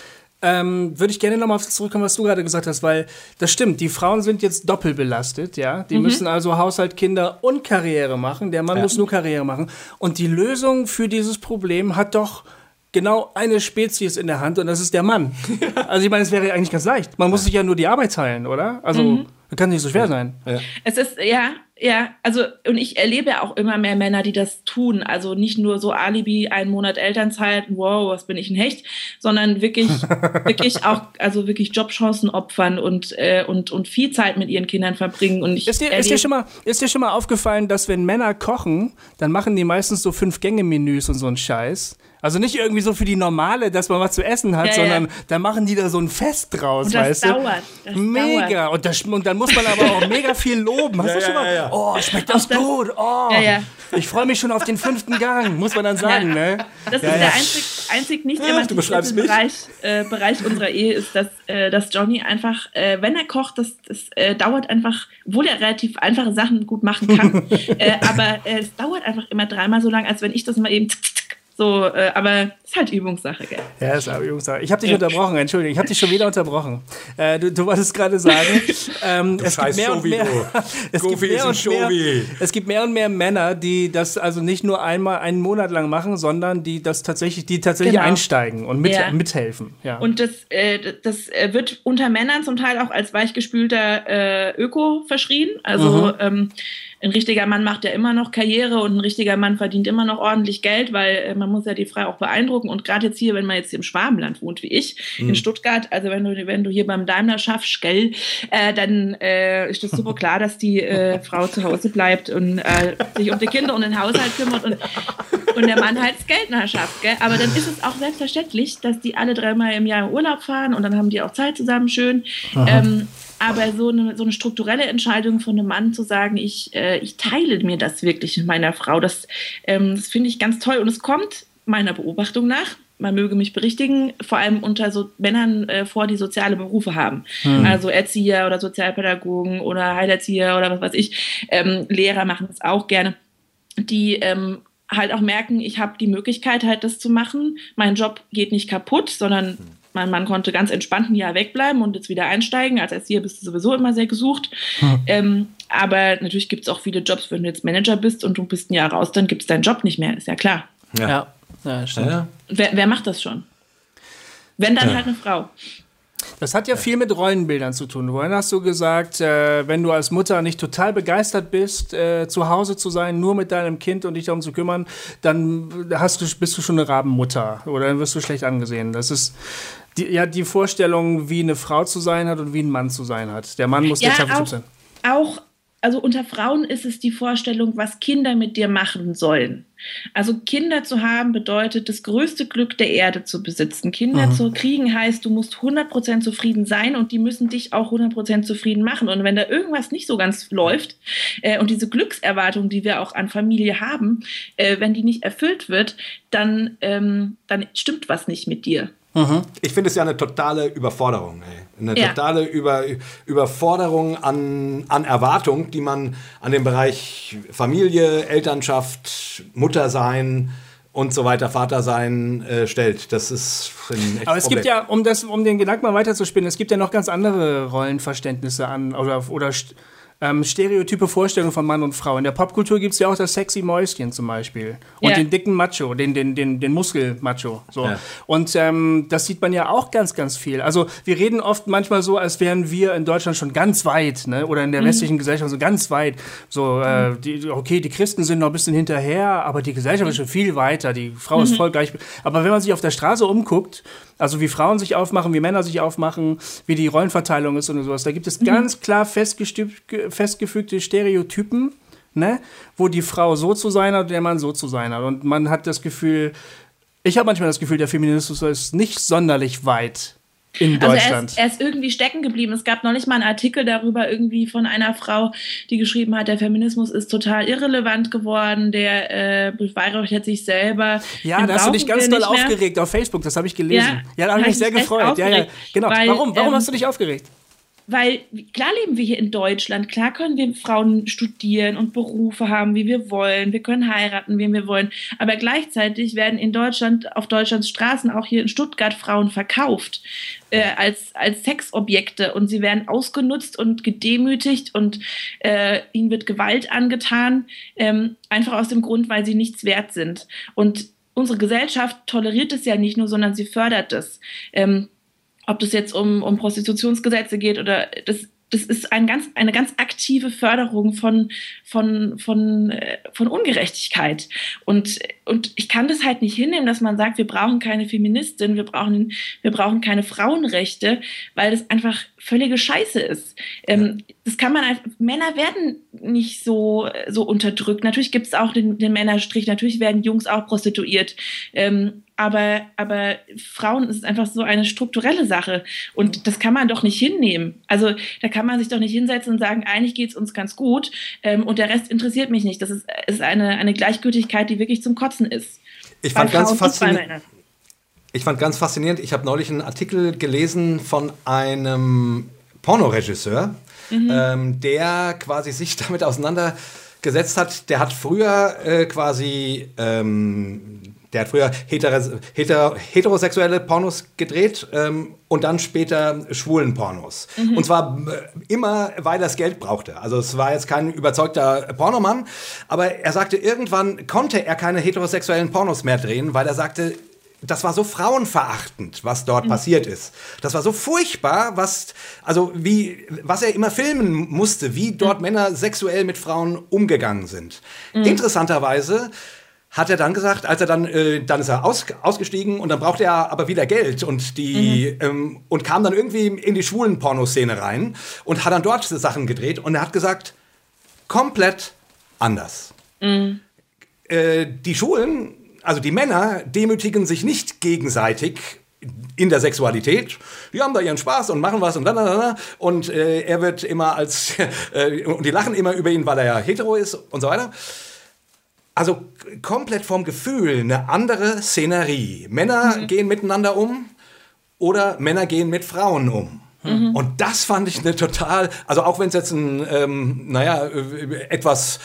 ähm, würde ich gerne nochmal auf das zurückkommen, was du gerade gesagt hast, weil das stimmt, die Frauen sind jetzt doppelt belastet, ja. Die mhm. müssen also Haushalt, Kinder und Karriere machen. Der Mann ja. muss nur Karriere machen. Und die Lösung für dieses Problem hat doch genau eine Spezies in der Hand und das ist der Mann. (laughs) also ich meine, es wäre eigentlich ganz leicht. Man muss sich ja nur die Arbeit teilen, oder? Also mhm. Kann nicht so schwer sein. Ja. Es ist, ja, ja, also und ich erlebe auch immer mehr Männer, die das tun. Also nicht nur so Alibi, einen Monat Elternzeit, wow, was bin ich ein Hecht, sondern wirklich, (laughs) wirklich auch, also wirklich Jobchancen opfern und, äh, und, und viel Zeit mit ihren Kindern verbringen. Und ich ist, dir, ist, dir schon mal, ist dir schon mal aufgefallen, dass wenn Männer kochen, dann machen die meistens so Fünf-Gänge-Menüs und so einen Scheiß? Also nicht irgendwie so für die normale, dass man was zu essen hat, ja, sondern ja. da machen die da so ein Fest draus, und das weißt dauert. Das mega. Dauert. Und, das, und dann muss man aber auch mega viel loben. Hast ja, du schon mal? Oh, schmeckt das, das gut. Oh, ich freue mich schon auf den fünften Gang, muss man dann sagen. Ne? Das ist der einzig, einzig nicht ja, Bereich, äh, Bereich unserer Ehe ist, dass, äh, dass Johnny einfach, äh, wenn er kocht, das, das äh, dauert einfach, obwohl er relativ einfache Sachen gut machen kann, (laughs) äh, aber äh, es dauert einfach immer dreimal so lang, als wenn ich das mal eben so, äh, aber ist halt Übungssache, gell? Ja, ist auch Übungssache. Ich habe dich ja. unterbrochen, Entschuldigung, ich habe dich schon wieder unterbrochen. Äh, du, du wolltest gerade sagen, (laughs) ähm, es, gibt mehr und mehr, (laughs) es, gibt mehr und mehr, es gibt mehr und mehr Männer, die das also nicht nur einmal einen Monat lang machen, sondern die das tatsächlich, die tatsächlich genau. einsteigen und mit, ja. mithelfen. Ja. Und das, äh, das äh, wird unter Männern zum Teil auch als weichgespülter äh, Öko verschrien. Also mhm. ähm, ein richtiger Mann macht ja immer noch Karriere und ein richtiger Mann verdient immer noch ordentlich Geld, weil äh, man muss ja die Frau auch beeindrucken. Und gerade jetzt hier, wenn man jetzt im Schwabenland wohnt, wie ich, mhm. in Stuttgart, also wenn du, wenn du hier beim Daimler schaffst, gell, äh, dann äh, ist das super klar, dass die äh, Frau zu Hause bleibt und äh, sich um die Kinder und den Haushalt kümmert und, und der Mann halt das Geld nachschafft. Gell? Aber dann ist es auch selbstverständlich, dass die alle dreimal im Jahr im Urlaub fahren und dann haben die auch Zeit zusammen schön. Ähm, aber so eine, so eine strukturelle Entscheidung von einem Mann zu sagen, ich, äh, ich teile mir das wirklich mit meiner Frau, das, ähm, das finde ich ganz toll. Und es kommt meiner Beobachtung nach, man möge mich berichtigen, vor allem unter so Männern äh, vor, die soziale Berufe haben. Hm. Also Erzieher oder Sozialpädagogen oder Heilerzieher oder was weiß ich. Ähm, Lehrer machen es auch gerne, die ähm, halt auch merken, ich habe die Möglichkeit halt das zu machen. Mein Job geht nicht kaputt, sondern mein Mann konnte ganz entspannt ein Jahr wegbleiben und jetzt wieder einsteigen. Als Erzieher bist du sowieso immer sehr gesucht. Hm. Ähm, aber natürlich gibt es auch viele Jobs, wenn du jetzt Manager bist und du bist ein Jahr raus, dann gibt es deinen Job nicht mehr, ist ja klar. Ja, ja, ja stimmt. Ja. Wer, wer, macht das schon? Wenn dann halt eine Frau. Das hat ja viel mit Rollenbildern zu tun. Vorhin hast du gesagt, äh, wenn du als Mutter nicht total begeistert bist, äh, zu Hause zu sein, nur mit deinem Kind und dich darum zu kümmern, dann hast du, bist du schon eine Rabenmutter oder dann wirst du schlecht angesehen. Das ist die, ja, die Vorstellung, wie eine Frau zu sein hat und wie ein Mann zu sein hat. Der Mann muss ja, der auch, sein. Auch, also unter Frauen ist es die Vorstellung, was Kinder mit dir machen sollen. Also Kinder zu haben bedeutet, das größte Glück der Erde zu besitzen. Kinder mhm. zu kriegen heißt, du musst 100% zufrieden sein und die müssen dich auch 100% zufrieden machen. Und wenn da irgendwas nicht so ganz läuft äh, und diese Glückserwartung, die wir auch an Familie haben, äh, wenn die nicht erfüllt wird, dann, ähm, dann stimmt was nicht mit dir. Mhm. Ich finde es ja eine totale Überforderung. Ey. Eine ja. totale Über, Überforderung an, an Erwartung, die man an den Bereich Familie, Elternschaft, Muttersein und so weiter, Vatersein äh, stellt. Das ist ein Aber es Problem. gibt ja, um, das, um den Gedanken mal weiterzuspinnen, es gibt ja noch ganz andere Rollenverständnisse an oder, oder ähm, stereotype Vorstellungen von Mann und Frau. In der Popkultur gibt es ja auch das sexy Mäuschen zum Beispiel. Und ja. den dicken Macho, den, den, den, den Muskelmacho. So. Ja. Und ähm, das sieht man ja auch ganz, ganz viel. Also wir reden oft manchmal so, als wären wir in Deutschland schon ganz weit, ne? oder in der mhm. westlichen Gesellschaft so ganz weit. So, äh, mhm. die, okay, die Christen sind noch ein bisschen hinterher, aber die Gesellschaft ist schon viel weiter. Die Frau mhm. ist voll gleich. Aber wenn man sich auf der Straße umguckt, also wie Frauen sich aufmachen, wie Männer sich aufmachen, wie die Rollenverteilung ist und sowas. Da gibt es mhm. ganz klar festgefügte Stereotypen, ne? wo die Frau so zu sein hat und der Mann so zu sein hat. Und man hat das Gefühl, ich habe manchmal das Gefühl, der Feminismus ist nicht sonderlich weit in Deutschland. Also er ist, er ist, irgendwie stecken geblieben. Es gab noch nicht mal einen Artikel darüber irgendwie von einer Frau, die geschrieben hat, der Feminismus ist total irrelevant geworden, der äh, beweihräuchert sich selber. Ja, da hast du dich ganz doll aufgeregt auf Facebook, das habe ich gelesen. Ja, ja da habe ich mich sehr gefreut. Ja, ja, genau. Weil, Warum? Warum ähm, hast du dich aufgeregt? Weil klar leben wir hier in Deutschland, klar können wir Frauen studieren und Berufe haben, wie wir wollen, wir können heiraten, wen wir wollen, aber gleichzeitig werden in Deutschland, auf Deutschlands Straßen, auch hier in Stuttgart, Frauen verkauft äh, als, als Sexobjekte und sie werden ausgenutzt und gedemütigt und äh, ihnen wird Gewalt angetan, ähm, einfach aus dem Grund, weil sie nichts wert sind. Und unsere Gesellschaft toleriert es ja nicht nur, sondern sie fördert es. Ähm, ob das jetzt um, um Prostitutionsgesetze geht oder das das ist ein ganz, eine ganz aktive Förderung von, von, von, äh, von Ungerechtigkeit. Und, und ich kann das halt nicht hinnehmen, dass man sagt, wir brauchen keine Feministin, wir brauchen, wir brauchen keine Frauenrechte, weil das einfach völlige Scheiße ist. Ähm, das kann man einfach, Männer werden nicht so, so unterdrückt. Natürlich gibt es auch den, den Männerstrich, natürlich werden Jungs auch prostituiert. Ähm, aber, aber Frauen ist einfach so eine strukturelle Sache und das kann man doch nicht hinnehmen. Also da kann man sich doch nicht hinsetzen und sagen, eigentlich geht es uns ganz gut ähm, und der Rest interessiert mich nicht. Das ist, ist eine, eine Gleichgültigkeit, die wirklich zum Kotzen ist. Ich fand, ganz faszinierend, ich fand ganz faszinierend, ich habe neulich einen Artikel gelesen von einem Pornoregisseur, mhm. ähm, der quasi sich (laughs) damit auseinandergesetzt hat. Der hat früher äh, quasi ähm, der hat früher heter heter heterosexuelle Pornos gedreht ähm, und dann später schwulen Pornos. Mhm. Und zwar äh, immer, weil er das Geld brauchte. Also es war jetzt kein überzeugter Pornomann, aber er sagte, irgendwann konnte er keine heterosexuellen Pornos mehr drehen, weil er sagte, das war so frauenverachtend, was dort mhm. passiert ist. Das war so furchtbar, was, also wie, was er immer filmen musste, wie dort mhm. Männer sexuell mit Frauen umgegangen sind. Mhm. Interessanterweise hat er dann gesagt, als er dann, äh, dann ist er aus, ausgestiegen und dann brauchte er aber wieder Geld und die mhm. ähm, und kam dann irgendwie in die schwulen Pornoszene rein und hat dann dort Sachen gedreht und er hat gesagt, komplett anders. Mhm. Äh, die Schulen, also die Männer, demütigen sich nicht gegenseitig in der Sexualität. Die haben da ihren Spaß und machen was und dann, und äh, er wird immer als (laughs) äh, und die lachen immer über ihn, weil er ja hetero ist und so weiter. Also komplett vom Gefühl eine andere Szenerie. Männer mhm. gehen miteinander um oder Männer gehen mit Frauen um. Mhm. Und das fand ich eine total, also auch wenn es jetzt ein, ähm, naja, äh, etwas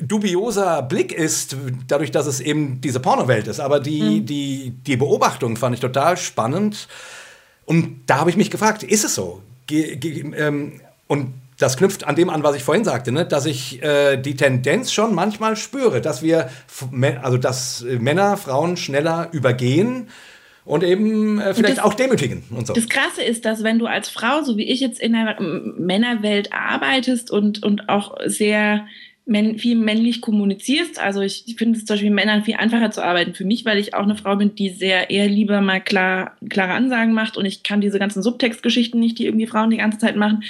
dubioser Blick ist, dadurch, dass es eben diese Pornowelt ist, aber die, mhm. die, die Beobachtung fand ich total spannend. Und da habe ich mich gefragt, ist es so? Ge, ähm, und das knüpft an dem an, was ich vorhin sagte, ne? dass ich äh, die Tendenz schon manchmal spüre, dass wir, also dass äh, Männer Frauen schneller übergehen und eben äh, vielleicht das, auch demütigen und so. Das Krasse ist, dass wenn du als Frau, so wie ich jetzt in der Männerwelt arbeitest und, und auch sehr männ viel männlich kommunizierst. Also ich, ich finde es zum Beispiel Männern viel einfacher zu arbeiten für mich, weil ich auch eine Frau bin, die sehr eher lieber mal klar, klare Ansagen macht und ich kann diese ganzen Subtextgeschichten nicht, die irgendwie Frauen die ganze Zeit machen.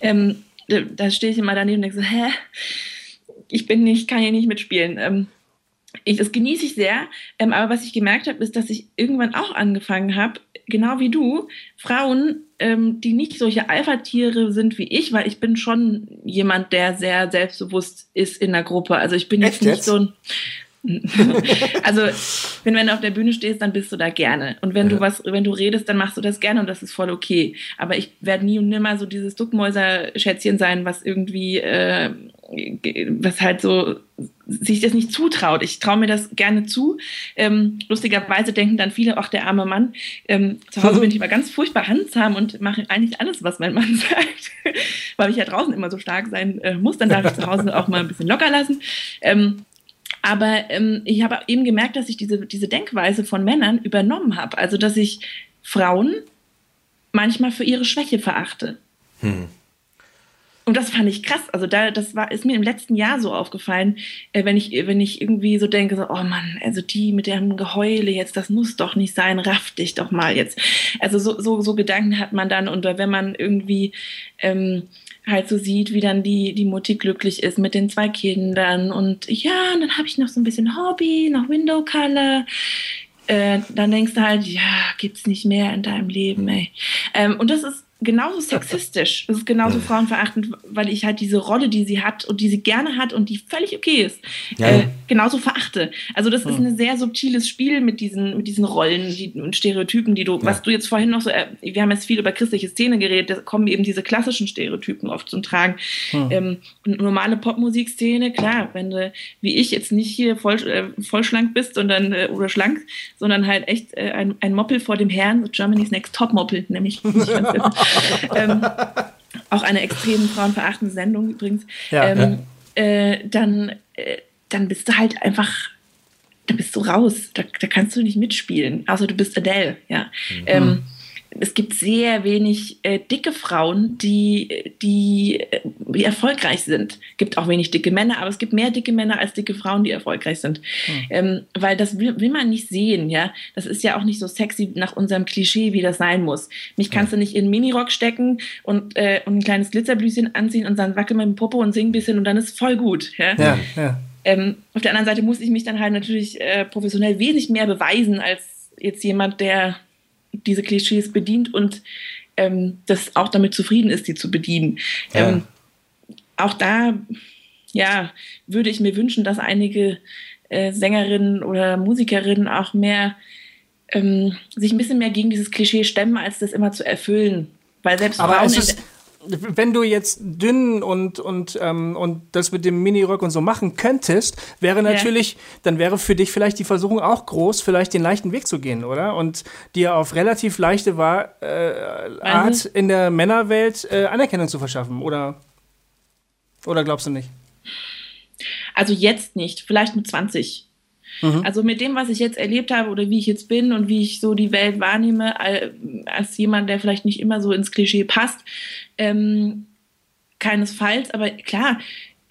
Ähm, da stehe ich immer daneben und denke so, hä? Ich bin nicht, kann hier nicht mitspielen. Ähm, ich, das genieße ich sehr. Ähm, aber was ich gemerkt habe, ist, dass ich irgendwann auch angefangen habe, genau wie du, Frauen, ähm, die nicht solche Alpha-Tiere sind wie ich, weil ich bin schon jemand, der sehr selbstbewusst ist in der Gruppe. Also ich bin jetzt nicht jetzt? so ein also, wenn, wenn du auf der Bühne stehst, dann bist du da gerne. Und wenn ja. du was, wenn du redest, dann machst du das gerne und das ist voll okay. Aber ich werde nie und nimmer so dieses Duckmäuser-Schätzchen sein, was irgendwie, äh, was halt so sich das nicht zutraut. Ich traue mir das gerne zu. Ähm, lustigerweise denken dann viele, ach, der arme Mann, ähm, zu Hause bin ich immer ganz furchtbar handsam und mache eigentlich alles, was mein Mann (laughs) sagt, weil ich ja draußen immer so stark sein äh, muss. Dann darf ich zu Hause auch mal ein bisschen locker lassen. Ähm, aber ähm, ich habe eben gemerkt, dass ich diese, diese Denkweise von Männern übernommen habe. Also, dass ich Frauen manchmal für ihre Schwäche verachte. Hm. Und das fand ich krass. Also da, das war, ist mir im letzten Jahr so aufgefallen, äh, wenn ich, wenn ich irgendwie so denke, so, oh Mann, also die mit dem Geheule jetzt, das muss doch nicht sein, raff dich doch mal jetzt. Also so, so, so Gedanken hat man dann, und wenn man irgendwie ähm, halt so sieht, wie dann die, die Mutti glücklich ist mit den zwei Kindern und ja, und dann habe ich noch so ein bisschen Hobby, noch Window Color. Äh, dann denkst du halt, ja, gibt's nicht mehr in deinem Leben, ey. Ähm, und das ist genauso sexistisch. Es ist genauso frauenverachtend, weil ich halt diese Rolle, die sie hat und die sie gerne hat und die völlig okay ist, ja, äh, genauso verachte. Also das ist ein sehr subtiles Spiel mit diesen, mit diesen Rollen die, und Stereotypen, die du, ja. was du jetzt vorhin noch so, äh, wir haben jetzt viel über christliche Szene geredet, da kommen eben diese klassischen Stereotypen oft zum Tragen. Hm. Ähm, normale Popmusikszene, klar, wenn du, wie ich, jetzt nicht hier voll, äh, voll schlank bist sondern, äh, oder schlank, sondern halt echt äh, ein, ein Moppel vor dem Herrn, Germany's Next Top Moppel, nämlich. (laughs) ähm, auch eine extrem frauenverachtende Sendung übrigens, ja, ähm, ja. Äh, dann, äh, dann bist du halt einfach, dann bist du raus. Da, da kannst du nicht mitspielen. Also du bist Adele, ja. Mhm. Ähm, es gibt sehr wenig äh, dicke Frauen, die, die, die, erfolgreich sind. Es gibt auch wenig dicke Männer, aber es gibt mehr dicke Männer als dicke Frauen, die erfolgreich sind. Hm. Ähm, weil das will, will, man nicht sehen, ja. Das ist ja auch nicht so sexy nach unserem Klischee, wie das sein muss. Mich kannst ja. du nicht in einen Minirock stecken und, äh, und ein kleines Glitzerblüschen anziehen und dann wackel mit dem Popo und sing ein bisschen und dann ist voll gut. Ja, ja. ja. Ähm, auf der anderen Seite muss ich mich dann halt natürlich äh, professionell wesentlich mehr beweisen als jetzt jemand, der diese Klischees bedient und ähm, das auch damit zufrieden ist, die zu bedienen. Ja. Ähm, auch da, ja, würde ich mir wünschen, dass einige äh, Sängerinnen oder Musikerinnen auch mehr ähm, sich ein bisschen mehr gegen dieses Klischee stemmen, als das immer zu erfüllen. Weil selbst Aber Frauen es ist, wenn du jetzt dünn und, und, ähm, und das mit dem Minirock und so machen könntest, wäre natürlich, ja. dann wäre für dich vielleicht die Versuchung auch groß, vielleicht den leichten Weg zu gehen, oder? Und dir auf relativ leichte War äh, Art in der Männerwelt äh, Anerkennung zu verschaffen, oder? Oder glaubst du nicht? Also jetzt nicht, vielleicht mit 20. Also mit dem, was ich jetzt erlebt habe oder wie ich jetzt bin und wie ich so die Welt wahrnehme, al- als jemand, der vielleicht nicht immer so ins Klischee passt, ähm, keinesfalls. Aber klar,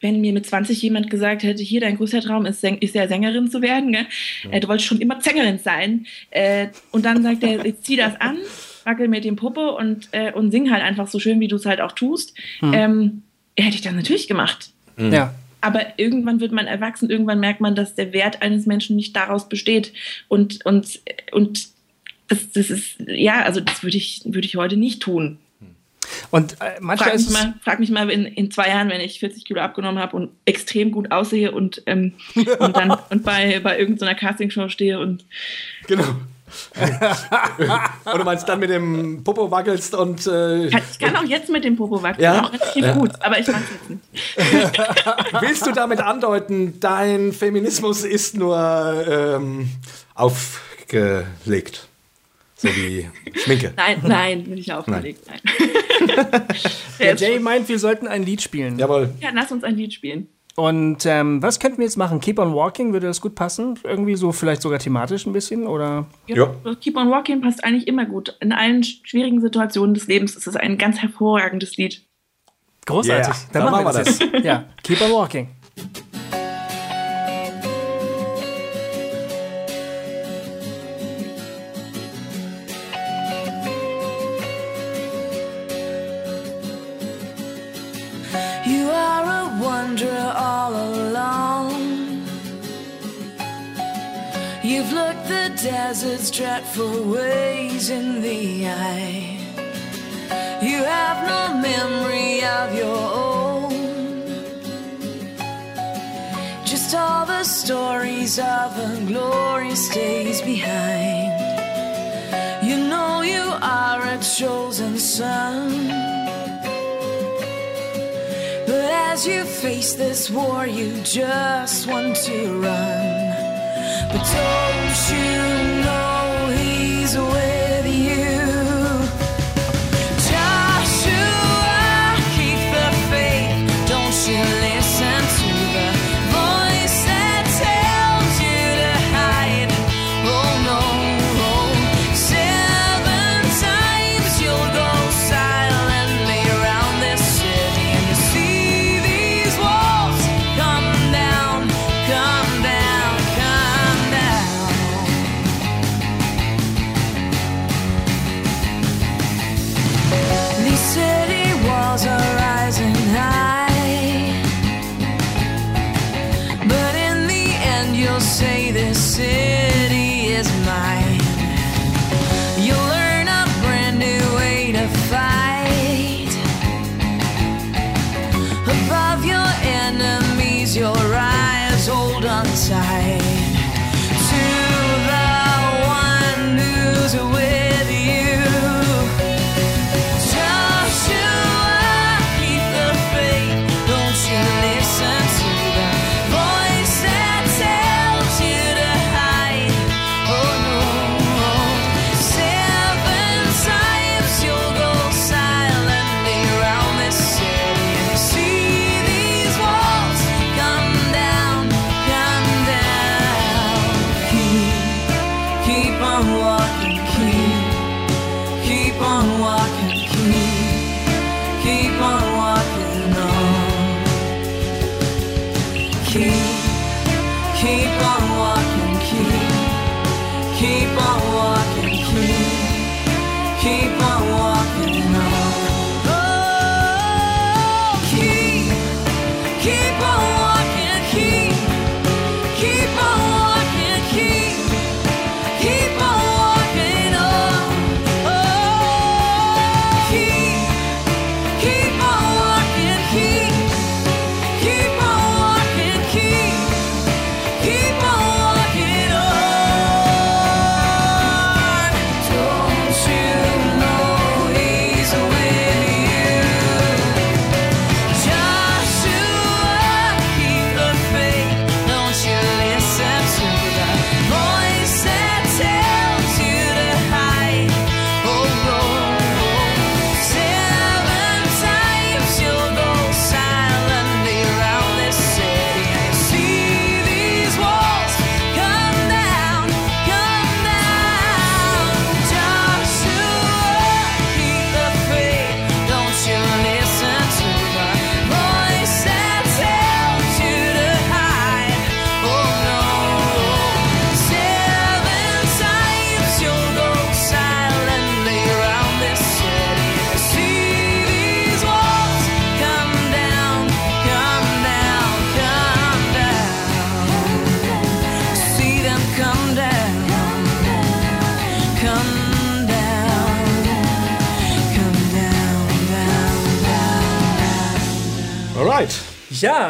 wenn mir mit 20 jemand gesagt hätte, hier dein größter Traum ist, ist ja Sängerin zu werden, gell? Äh, du wolltest schon immer Sängerin sein. Äh, und dann sagt er, jetzt zieh das an, wackel mit dem Popo und, äh, und sing halt einfach so schön, wie du es halt auch tust. Ähm, hätte ich das natürlich gemacht. Ja. Aber irgendwann wird man erwachsen, irgendwann merkt man, dass der Wert eines Menschen nicht daraus besteht. Und, und, und das, das ist, ja, also das würde ich, würde ich heute nicht tun. Und äh, manchmal Frag mich mal, frag mich mal in, in zwei Jahren, wenn ich 40 Kilo abgenommen habe und extrem gut aussehe und, ähm, und dann (laughs) und bei, bei irgendeiner Castingshow stehe und Genau. (laughs) und du meinst dann mit dem Popo wackelst und äh, ich kann auch jetzt mit dem Popo wackeln, Ja? auch relativ Ja. gut, aber ich mache es jetzt nicht. (laughs) (laughs) willst du damit andeuten, dein Feminismus ist nur ähm, aufgelegt? So wie Schminke. Nein, nein, bin ich aufgelegt. Nein. der Jetzt- Jay meint, wir sollten ein Lied spielen. Jawohl. ja, lass uns ein Lied spielen. Und ähm, was könnten wir jetzt machen? Keep on Walking, würde das gut passen? Irgendwie so vielleicht sogar thematisch ein bisschen? Oder? Ja. Keep on Walking passt eigentlich immer gut. In allen sch- schwierigen Situationen des Lebens ist es ein ganz hervorragendes Lied. Großartig. Yeah, Dann dann machen wir das. jetzt. ja, Keep on Walking. Desert's dreadful ways in the eye. You have no memory of your own. Just all the stories of a glorious days behind. You know you are a chosen son. But as you face this war, you just want to run. But don't you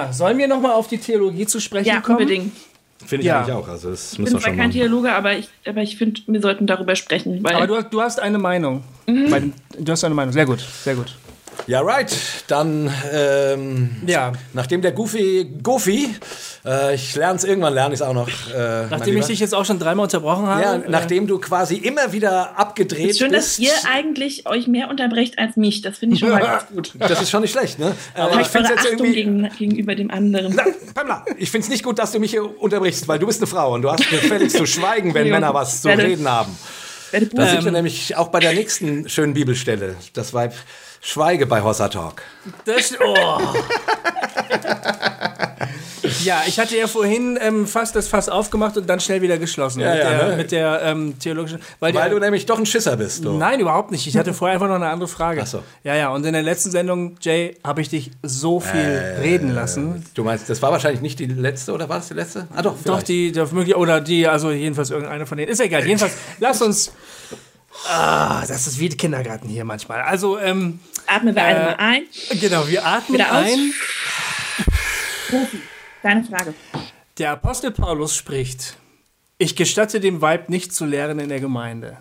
Ja, sollen wir nochmal auf die Theologie zu sprechen Ja, kommen? unbedingt. Finde ich Ja. eigentlich auch. Also das Ich bin zwar kein machen. Theologe, aber ich, aber ich finde, wir sollten darüber sprechen. Weil Aber du, du hast eine Meinung. Bei den- Du hast eine Meinung. Sehr gut, sehr gut. Ja, right. Dann, ähm, Ja, nachdem der Goofy, Goofy, äh, ich lerne es irgendwann, lerne ich es auch noch. Äh, nachdem ich dich jetzt auch schon dreimal unterbrochen habe. Ja, äh, nachdem du quasi immer wieder abgedreht ist schön, bist. dass ihr eigentlich euch mehr unterbrecht als mich. Das finde ich schon (laughs) mal ganz gut. das ist schon nicht schlecht, ne? Aber ich finde jetzt irgendwie. gegen, gegenüber dem anderen. Na, Pamela, ich finde es nicht gut, dass du mich hier unterbrichst, weil du bist eine Frau und du hast gefälligst zu schweigen, wenn. (laughs) Männer was zu Werde- reden haben. Da sind wir nämlich auch bei der nächsten schönen Bibelstelle. Das Weib Schweige bei Hossa Talk. Das, oh. ja, ich hatte ja vorhin ähm, fast das Fass aufgemacht und dann schnell wieder geschlossen. Ja, mit, ja, der, ne? mit der ähm, theologischen. Weil, Weil der, du nämlich doch ein Schisser bist. Du. Nein, überhaupt nicht. Ich hatte (laughs) vorher einfach noch eine andere Frage. Ach so. Ja, ja. Und in der letzten Sendung, Jay, habe ich dich so viel Äh, reden lassen. Du meinst, das war wahrscheinlich nicht die letzte, oder war das die letzte? Ah, doch, Doch, vielleicht. die, die möglich, oder die, also jedenfalls irgendeine von denen. Ist ja egal. (laughs) Jedenfalls, lass uns. Ah, das ist wie Kindergarten hier manchmal. Also, ähm, Atmen wir alle mal ein. genau, wir atmen Wieder aus. ein. Deine Frage. Der Apostel Paulus spricht: Ich gestatte dem Weib nicht zu lehren in der Gemeinde.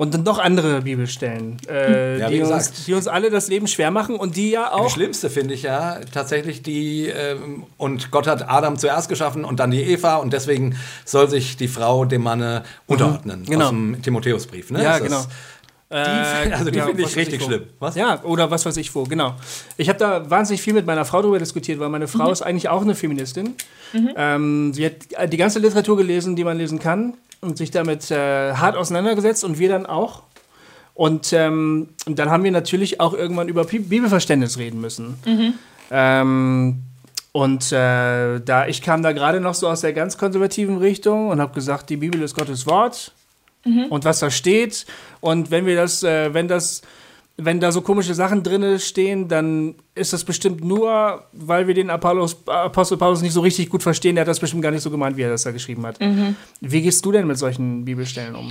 Und dann noch andere Bibelstellen, äh, Ja, die, uns, die uns alle das Leben schwer machen und die ja Das auch. Schlimmste finde ich ja tatsächlich die, ähm, und Gott hat Adam zuerst geschaffen und dann die Eva und deswegen soll sich die Frau dem Manne unterordnen. Genau. Aus dem Timotheusbrief, ne? Ja, genau. das- Die, (laughs) also die ja, finde was ich richtig schlimm. Was? Ja, oder was weiß ich wo, genau. Ich habe da wahnsinnig viel mit meiner Frau darüber diskutiert, weil meine Frau ist eigentlich auch eine Feministin. Ähm, sie hat die ganze Literatur gelesen, die man lesen kann und sich damit äh, hart auseinandergesetzt und wir dann auch. Und, ähm, und dann haben wir natürlich auch irgendwann über Bi- Bibelverständnis reden müssen. Ähm, und äh, da ich kam da gerade noch so aus der ganz konservativen Richtung und habe gesagt, die Bibel ist Gottes Wort und was da steht. Und wenn wir das, äh, wenn das, wenn da so komische Sachen drin stehen, dann ist das bestimmt nur, weil wir den Apollos, Apostel Paulus nicht so richtig gut verstehen. Der hat das bestimmt gar nicht so gemeint, wie er das da geschrieben hat. Wie gehst du denn mit solchen Bibelstellen um?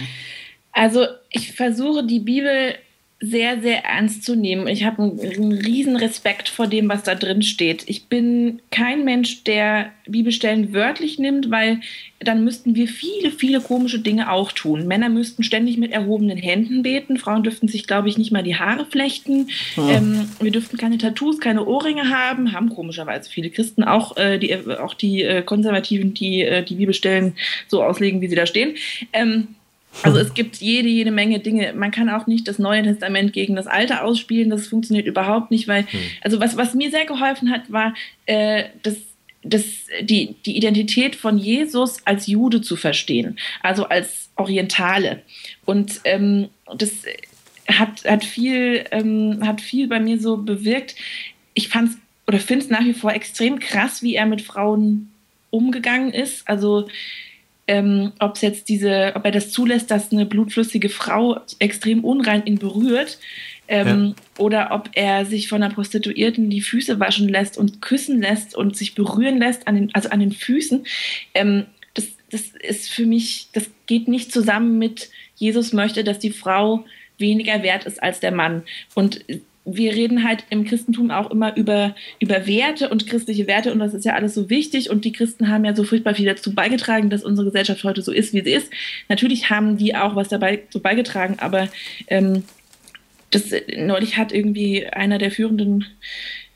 Also ich versuche die Bibel sehr, sehr ernst zu nehmen. Ich habe einen, riesen Respekt vor dem, was da drin steht. Ich bin kein Mensch, der Bibelstellen wörtlich nimmt, weil dann müssten wir viele, viele komische Dinge auch tun. Männer müssten ständig mit erhobenen Händen beten. Frauen dürften sich, glaube ich, nicht mal die Haare flechten. Ähm, wir dürften keine Tattoos, keine Ohrringe haben. Haben komischerweise viele Christen auch, äh, die, auch die äh, Konservativen, die äh, die Bibelstellen so auslegen, wie sie da stehen. Ähm, also es gibt jede, jede Menge Dinge. Man kann auch nicht das Neue Testament gegen das Alte ausspielen. Das funktioniert überhaupt nicht, weil, also was, was mir sehr geholfen hat, war, äh, das, das, die, die Identität von Jesus als Jude zu verstehen, also als Orientale. Und ähm, das hat, hat, viel, ähm, hat viel bei mir so bewirkt. Ich fand es oder finde es nach wie vor extrem krass, wie er mit Frauen umgegangen ist. Also ähm, ob es jetzt diese, ob er das zulässt, dass eine blutflüssige Frau extrem unrein ihn berührt, ähm, oder ob er sich von einer Prostituierten die Füße waschen lässt und küssen lässt und sich berühren lässt, an den, also an den Füßen. Ähm, das, das ist für mich, das geht nicht zusammen mit Jesus möchte, dass die Frau weniger wert ist als der Mann. Und wir reden halt im Christentum auch immer über, über Werte und christliche Werte und das ist ja alles so wichtig und die Christen haben ja so furchtbar viel dazu beigetragen, dass unsere Gesellschaft heute so ist, wie sie ist. Natürlich haben die auch was dabei so beigetragen, aber ähm, das neulich hat irgendwie einer der führenden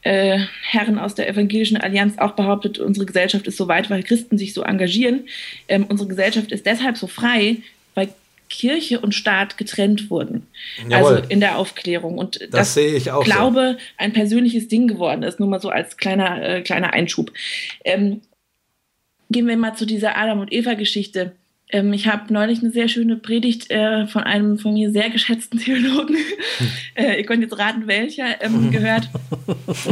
äh, Herren aus der evangelischen Allianz auch behauptet, unsere Gesellschaft ist so weit, weil Christen sich so engagieren. Ähm, unsere Gesellschaft ist deshalb so frei, weil Kirche und Staat getrennt wurden. Jawohl. Also in der Aufklärung. Und das, Das sehe ich auch so. glaube, ein persönliches Ding geworden ist. Nur mal so als kleiner, äh, kleiner Einschub. Ähm, gehen wir mal zu dieser Adam und Eva-Geschichte. Ähm, ich habe neulich eine sehr schöne Predigt äh, von einem von mir sehr geschätzten (laughs) Theologen, (laughs) äh, ihr könnt jetzt raten, welcher, ähm, gehört. (laughs)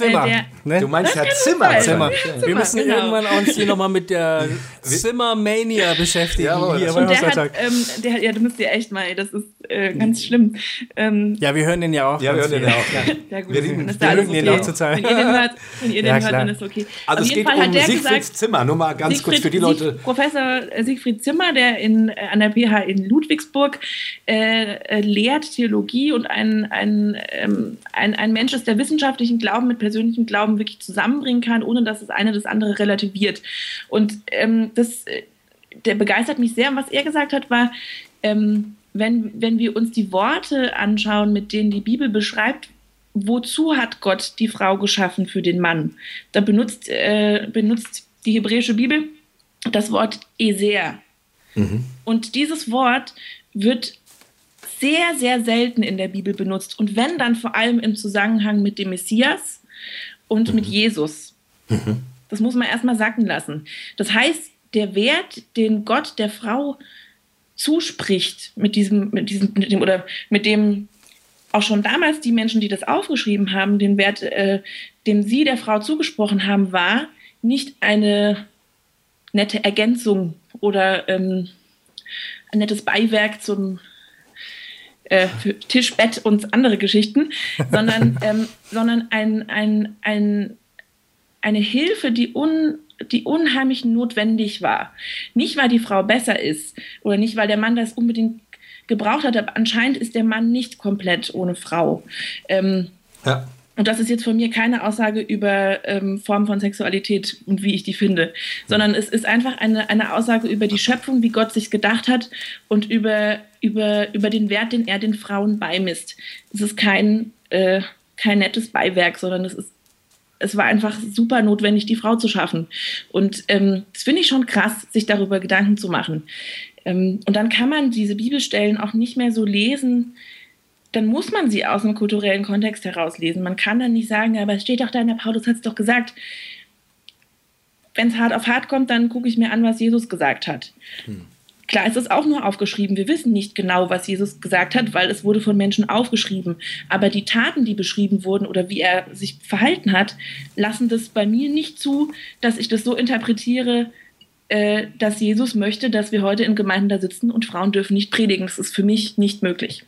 ähm, Zimmer. Äh, der- ne? Du meinst kann Zimmer. Zimmer. Ja, Wir müssen genau. irgendwann uns hier nochmal mit der (laughs) Zimmermania beschäftigen. Jawohl, hier beim Und der hat, ähm, der hat, ja, du müsst ihr echt mal, das ist äh, ganz schlimm. Ähm, Ja, wir hören den ja auch. Ja, wir hören den ja auch. Ja. ja, gut, Wir lieben- wir da mögen den okay. auch total. Wenn ihr den hört, (laughs) wenn ihr den Ja, hört, dann ist okay. Also Auf es jeden geht Fall hat um der Siegfrieds gesagt, Zimmer. Nur mal ganz kurz für die Siegfried- Leute. Sieg, Professor Siegfried Zimmer, der in, äh, an der PH in Ludwigsburg äh, äh, lehrt Theologie und ein, ein, ähm, ein, ein Mensch ist, der wissenschaftlichen Glauben mit persönlichem Glauben wirklich zusammenbringen kann, ohne dass das eine das andere relativiert. Und ähm, das, äh, der begeistert mich sehr. Und was er gesagt hat, war, ähm, wenn, wenn wir uns die Worte anschauen, mit denen die Bibel beschreibt, wozu hat Gott die Frau geschaffen für den Mann? Da benutzt, äh, benutzt die hebräische Bibel das Wort Eser. Und dieses Wort wird sehr, sehr selten in der Bibel benutzt. Und wenn, dann vor allem im Zusammenhang mit dem Messias und mit Jesus. Das muss man erstmal sacken lassen. Das heißt, der Wert, den Gott der Frau zuspricht, mit diesem, mit diesem, mit dem, oder mit dem auch schon damals die Menschen, die das aufgeschrieben haben, den Wert, äh, den sie der Frau zugesprochen haben, war nicht eine nette Ergänzung oder ähm, ein nettes Beiwerk zum äh, für Tisch, Bett und andere Geschichten, (laughs) sondern, ähm, sondern ein, ein, ein, eine Hilfe, die, un, die unheimlich notwendig war. Nicht, weil die Frau besser ist oder nicht, weil der Mann das unbedingt gebraucht hat, aber anscheinend ist der Mann nicht komplett ohne Frau. Ähm, Ja. Und das ist jetzt von mir keine Aussage über ähm, Formen von Sexualität und wie ich die finde, sondern es ist einfach eine, eine Aussage über die Schöpfung, wie Gott sich gedacht hat und über, über, über den Wert, den er den Frauen beimisst. Es ist kein, äh, kein nettes Beiwerk, sondern es ist es war einfach super notwendig, die Frau zu schaffen. Und ähm, das finde ich schon krass, sich darüber Gedanken zu machen. Ähm, und dann kann man diese Bibelstellen auch nicht mehr so lesen, dann muss man sie aus einem kulturellen Kontext herauslesen. Man kann dann nicht sagen, ja, aber es steht doch da in der Paulus hat es doch gesagt. Wenn es hart auf hart kommt, dann gucke ich mir an, was Jesus gesagt hat. Klar, es ist auch nur aufgeschrieben. Wir wissen nicht genau, was Jesus gesagt hat, weil es wurde von Menschen aufgeschrieben. Aber die Taten, die beschrieben wurden oder wie er sich verhalten hat, lassen das bei mir nicht zu, dass ich das so interpretiere, äh, dass Jesus möchte, dass wir heute in Gemeinden da sitzen und Frauen dürfen nicht predigen. Das ist für mich nicht möglich.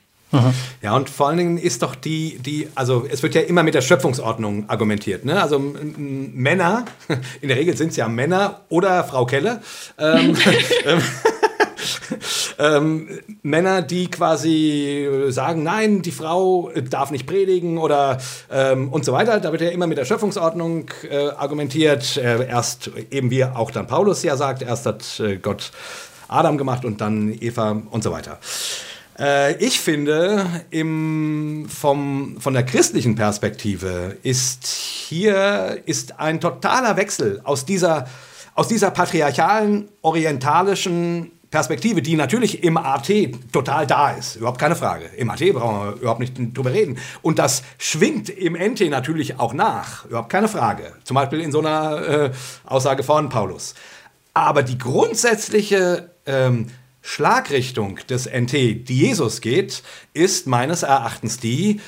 Ja, und vor allen Dingen ist doch die, die, also es wird ja immer mit der Schöpfungsordnung argumentiert. Ne? Also Männer, (laughs) in der Regel sind es ja Männer oder Frau Keller, ähm, (laughs) ähm, ähm, Männer, die quasi sagen, nein, die Frau darf nicht predigen oder ähm, und so weiter. Da wird ja immer mit der Schöpfungsordnung äh, argumentiert. Äh, erst eben wie auch dann Paulus ja sagt, erst hat äh, Gott Adam gemacht und dann Eva und so weiter. Äh, ich finde, im, vom, von der christlichen Perspektive ist hier ist ein totaler Wechsel aus dieser, aus dieser patriarchalen, orientalischen Perspektive, die natürlich im AT total da ist, überhaupt keine Frage. Im AT brauchen wir überhaupt nicht drüber reden. Und das schwingt im NT natürlich auch nach, überhaupt keine Frage. Zum Beispiel in so einer äh, Aussage von Paulus. Aber die grundsätzliche ähm, Schlagrichtung des NT, die Jesus geht, ist meines Erachtens die,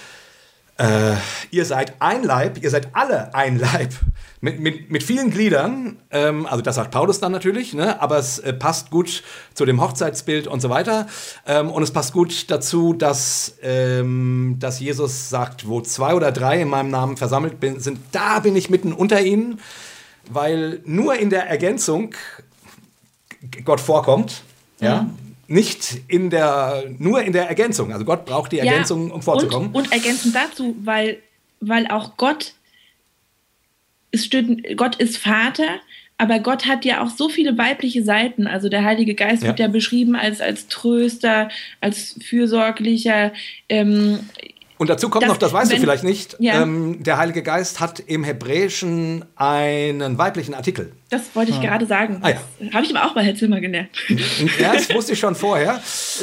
äh, ihr seid ein Leib, ihr seid alle ein Leib. Mit, mit, mit vielen Gliedern, ähm, also das sagt Paulus dann natürlich, ne? aber es äh, passt gut zu dem Hochzeitsbild und so weiter. Ähm, und es passt gut dazu, dass, ähm, dass Jesus sagt, wo zwei oder drei in meinem Namen versammelt bin, sind, da bin ich mitten unter ihnen, weil nur in der Ergänzung Gott vorkommt. Ja. Nicht in der, nur in der Ergänzung. Also Gott braucht die Ergänzung, um vorzukommen. Und, und ergänzend dazu, weil, weil auch Gott, steht, Gott ist Vater, aber Gott hat ja auch so viele weibliche Seiten. Also der Heilige Geist Ja. wird ja beschrieben als, als Tröster, als fürsorglicher. Ähm, Und dazu kommt Das- noch, das weißt du wenn- vielleicht nicht, Ja. ähm, der Heilige Geist hat im Hebräischen einen weiblichen Artikel. Das wollte ich gerade sagen. Ah, ja. Das habe ich aber auch bei Herr Zimmer gelernt. Ja, das wusste ich schon vorher.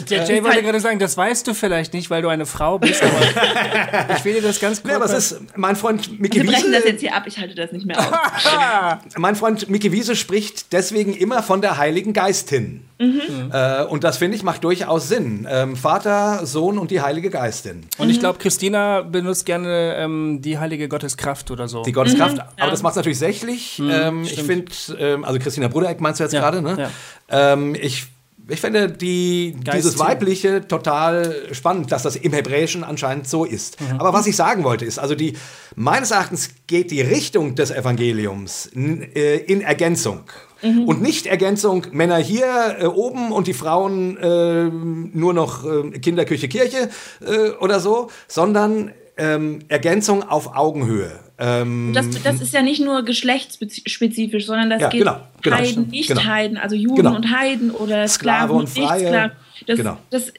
Der Jay wollte gerade sagen, das weißt du vielleicht nicht, weil du eine Frau bist, aber (laughs) ich will dir das ganz kurz. Ja, aber es ist, mein Freund Micky Wir brechen das Wiese, jetzt hier ab, ich halte das nicht mehr aus. (laughs) mein Freund Micky Wiese spricht deswegen immer von der Heiligen Geistin. Äh, und das finde ich macht durchaus Sinn. Ähm, Vater, Sohn und die Heilige Geistin. Und ich glaube, Christina benutzt gerne ähm, die heilige Gotteskraft oder so. Die Gotteskraft, aber das macht es natürlich sächlich. ähm, ich finde, ähm, also Christina Brudereck meinst du jetzt Ja, gerade, ne? ja. Ähm, ich, ich finde die, dieses. Weibliche total spannend, dass das im Hebräischen anscheinend so ist. Mhm. Aber was ich sagen wollte ist, also die, meines Erachtens geht die Richtung des Evangeliums äh, in Ergänzung. Mhm. Und nicht Ergänzung, Männer hier äh, oben und die Frauen äh, nur noch äh, Kinderküche, Kirche äh, oder so, sondern ähm, Ergänzung auf Augenhöhe. Ähm, Das, das ist ja nicht nur geschlechtsspezifisch, sondern das Ja, geht genau, genau, Heiden, stimmt, nicht genau. Heiden, also Juden Genau. und Heiden oder Sklave Sklaven und und nicht Freie. Sklaven. Das, Genau. das,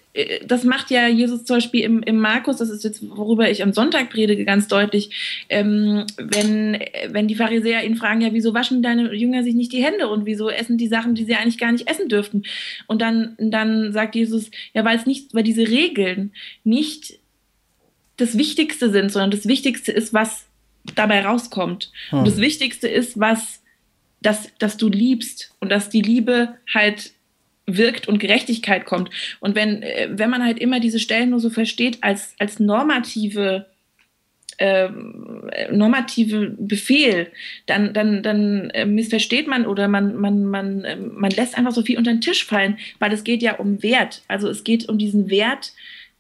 das macht ja Jesus zum Beispiel im, im Markus, das ist jetzt, worüber ich am Sonntag predige, ganz deutlich, ähm, wenn, wenn die Pharisäer ihn fragen, ja, wieso waschen deine Jünger sich nicht die Hände und wieso essen die Sachen, die sie eigentlich gar nicht essen dürften? Und dann, dann sagt Jesus, ja, weil es nicht, weil diese Regeln nicht das Wichtigste sind, sondern das Wichtigste ist, was dabei rauskommt. Und das Wichtigste ist, was, dass, dass du liebst und dass die Liebe halt wirkt und Gerechtigkeit kommt. Und wenn, äh, wenn man halt immer diese Stellen nur so versteht als, als normative ähm, äh, normative Befehl, dann, dann, dann äh, missversteht man oder man, man, man, äh, man lässt einfach so viel unter den Tisch fallen, weil es geht ja um Wert. Also es geht um diesen Wert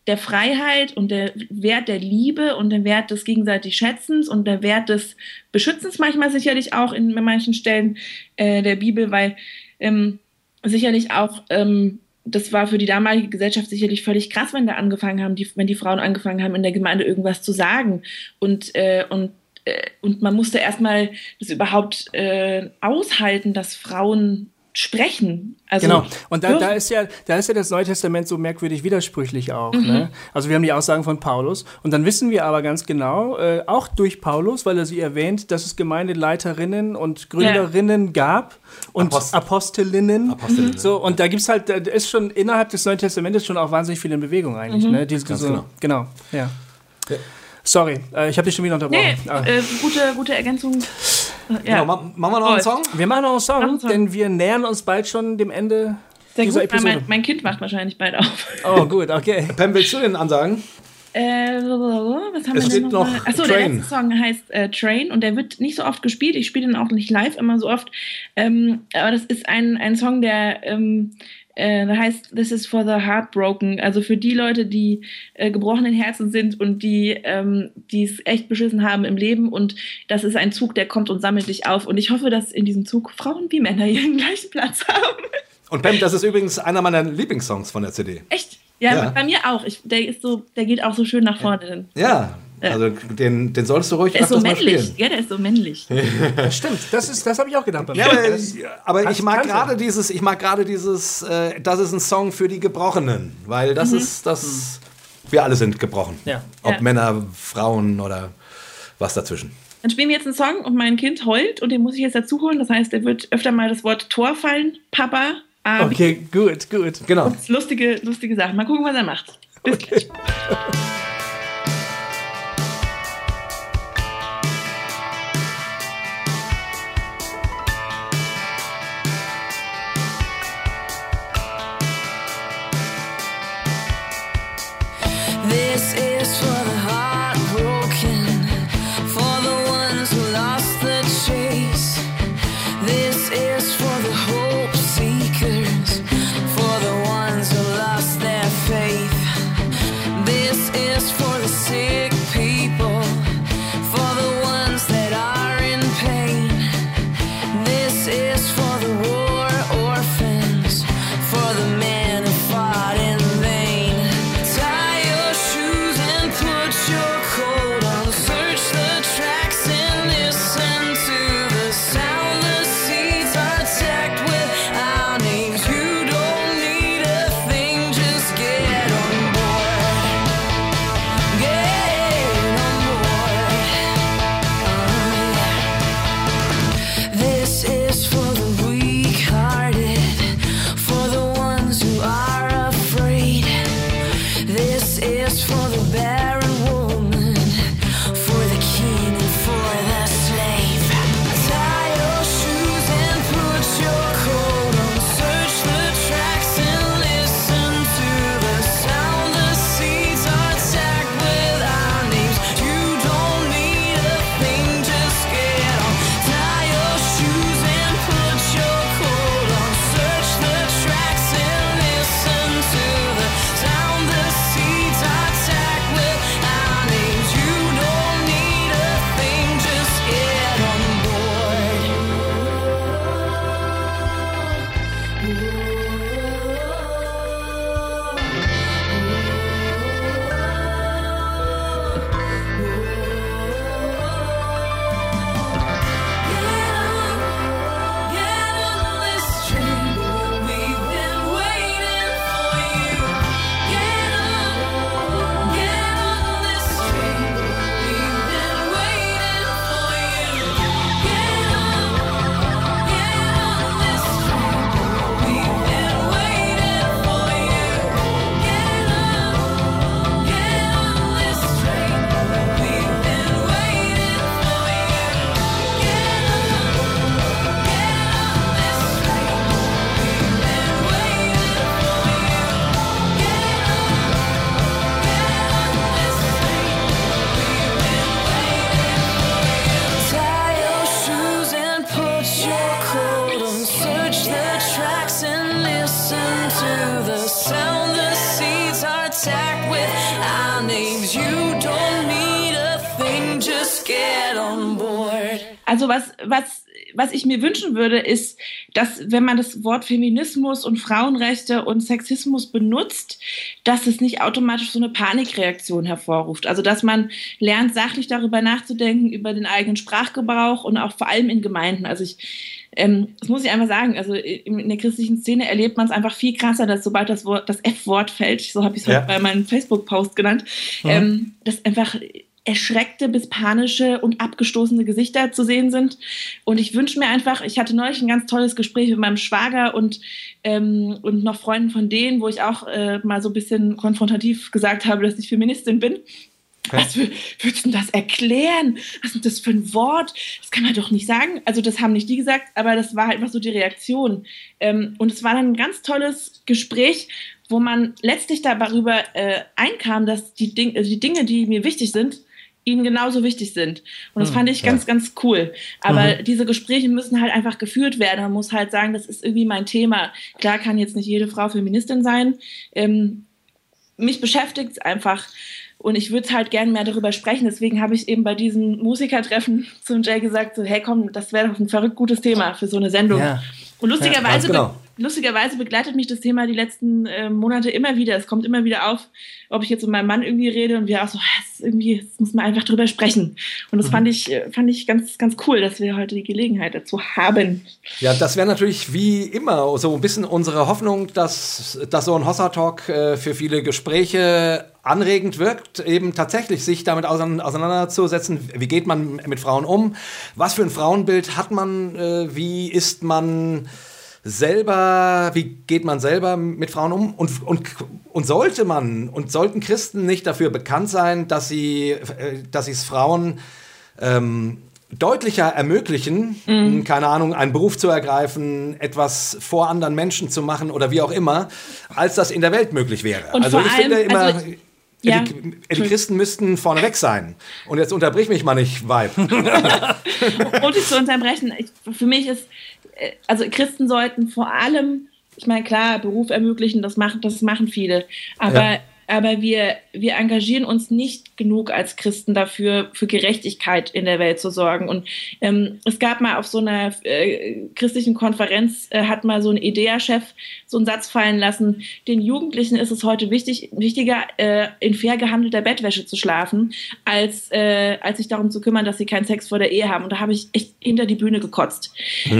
der Freiheit und der Wert der Liebe und der Wert des gegenseitig Schätzens und der Wert des Beschützens manchmal sicherlich auch in manchen Stellen äh, der Bibel, weil ähm, sicherlich auch ähm, das war für die damalige Gesellschaft sicherlich völlig krass, wenn da angefangen haben, die, wenn die Frauen angefangen haben, in der Gemeinde irgendwas zu sagen. Und, äh, und, äh, und man musste erstmal das überhaupt äh, aushalten, dass Frauen sprechen. Also, Genau. Und da, Ja. da, ist ja, da ist ja das Neue Testament so merkwürdig widersprüchlich auch. Ne? Also wir haben die Aussagen von Paulus und dann wissen wir aber ganz genau, äh, auch durch Paulus, weil er sie erwähnt, dass es Gemeindeleiterinnen und Gründerinnen gab und Apost- Apostelinnen. Apostelinnen. So, und da gibt es halt, da ist schon innerhalb des Neuen Testamentes schon auch wahnsinnig viel in Bewegung eigentlich. Ne? Diese, Ganz so, genau. genau. Ja. Ja. Sorry, äh, ich habe dich schon wieder unterbrochen. nee, Ah. äh, gute, gute Ergänzung. Genau, machen wir noch einen Toll. Song? Wir machen noch einen Song, Machen wir. denn wir nähern uns bald schon dem Ende Sehr dieser gut, Episode. mein, mein Kind wacht wahrscheinlich bald auf. Oh, gut, okay. (laughs) Pam, willst du den ansagen? Äh, was haben Es wir denn noch noch? Achso, der Train. letzte Song heißt äh, Train und der wird nicht so oft gespielt. Ich spiele den auch nicht live immer so oft. Ähm, aber das ist ein, ein Song, der, ähm, äh, der heißt This is for the Heartbroken. Also für die Leute, die äh, gebrochenen Herzen sind und die ähm, es echt beschissen haben im Leben. Und das ist ein Zug, der kommt und sammelt dich auf. Und ich hoffe, dass in diesem Zug Frauen wie Männer ihren gleichen Platz haben. Und Pam, das ist übrigens einer meiner Lieblingssongs von der CD. Echt? Ja, Ja. bei mir auch. Ich, der, ist so, der geht auch so schön nach vorne. hin. Ja, Ja. also den, den solltest du ruhig Der ist so männlich. spielen. Ja, der ist so männlich. Stimmt, das, ist, das habe ich auch gedacht. Bei mir. Ja, aber, Das- aber ich mag gerade dieses, ich mag gerade dieses, äh, das ist ein Song für die Gebrochenen, weil das ist das, wir alle sind gebrochen. Ja. Ob Ja. Männer, Frauen oder was dazwischen. Dann spielen wir jetzt einen Song und mein Kind heult und den muss ich jetzt dazu holen. Das heißt, er wird öfter mal das Wort Tor fallen. Papa, A, B. Okay, gut, gut. Genau. Das ist lustige, lustige Sachen. Mal gucken, was er macht. Bis gleich. (laughs) mir wünschen würde, ist, dass wenn man das Wort Feminismus und Frauenrechte und Sexismus benutzt, dass es nicht automatisch so eine Panikreaktion hervorruft. Also dass man lernt, sachlich darüber nachzudenken, über den eigenen Sprachgebrauch und auch vor allem in Gemeinden. Also ich ähm, das muss ich einfach sagen, also in der christlichen Szene erlebt man es einfach viel krasser, dass sobald das Wort, das F-Wort fällt, so habe ich es Ja. heute bei meinem Facebook-Post genannt, ähm, dass einfach erschreckte bis panische und abgestoßene Gesichter zu sehen sind. Und ich wünsche mir einfach, ich hatte neulich ein ganz tolles Gespräch mit meinem Schwager und, ähm, und noch Freunden von denen, wo ich auch äh, mal so ein bisschen konfrontativ gesagt habe, dass ich Feministin bin. Was wür- würdest du denn das erklären? Was ist das für ein Wort? Das kann man doch nicht sagen. Also das haben nicht die gesagt, aber das war halt einfach so die Reaktion. Ähm, und es war dann ein ganz tolles Gespräch, wo man letztlich darüber äh, einkam, dass die, Ding, also die Dinge, die mir wichtig sind, ihnen genauso wichtig sind. Und das fand ich ganz, ganz cool. Aber diese Gespräche müssen halt einfach geführt werden. Man muss halt sagen, das ist irgendwie mein Thema. Klar kann jetzt nicht jede Frau Feministin sein. Ähm, mich beschäftigt es einfach. Und ich würde halt gerne mehr darüber sprechen. Deswegen habe ich eben bei diesem Musikertreffen (laughs) zum Jay gesagt, so, hey komm, das wäre doch ein verrückt gutes Thema für so eine Sendung. Ja. Und lustigerweise, ganz genau. Lustigerweise begleitet mich das Thema die letzten äh, Monate immer wieder. Es kommt immer wieder auf, ob ich jetzt mit meinem Mann irgendwie rede und wir auch so, "Ah, es ist irgendwie, jetzt muss man einfach drüber sprechen. Und das fand ich, äh, fand ich ganz, ganz cool, dass wir heute die Gelegenheit dazu haben. Ja, das wäre natürlich wie immer so ein bisschen unsere Hoffnung, dass, dass so ein Hossa-Talk äh, für viele Gespräche anregend wirkt, eben tatsächlich sich damit ausein- auseinanderzusetzen, wie geht man mit Frauen um, was für ein Frauenbild hat man, äh, wie ist man selber, wie geht man selber mit Frauen um und, und, und sollte man und sollten Christen nicht dafür bekannt sein, dass sie äh, dass sie es Frauen ähm, deutlicher ermöglichen, Mhm. keine Ahnung, einen Beruf zu ergreifen, etwas vor anderen Menschen zu machen oder wie auch immer, als das in der Welt möglich wäre. Und also ich allem- finde immer, also ich- ja. die, die Christen müssten vorneweg sein. Und jetzt unterbrich mich mal nicht, Weib. (laughs) ohne dich zu unterbrechen, ich, für mich ist, also Christen sollten vor allem, ich meine, klar, Beruf ermöglichen, das machen, das machen viele, aber, Ja. Aber wir, wir engagieren uns nicht genug als Christen dafür, für Gerechtigkeit in der Welt zu sorgen. Und ähm, es gab mal auf so einer äh, christlichen Konferenz, äh, hat mal so ein IDEA-Chef so einen Satz fallen lassen, den Jugendlichen ist es heute wichtig, wichtiger, äh, in fair gehandelter Bettwäsche zu schlafen, als, äh, als sich darum zu kümmern, dass sie keinen Sex vor der Ehe haben. Und da habe ich echt hinter die Bühne gekotzt.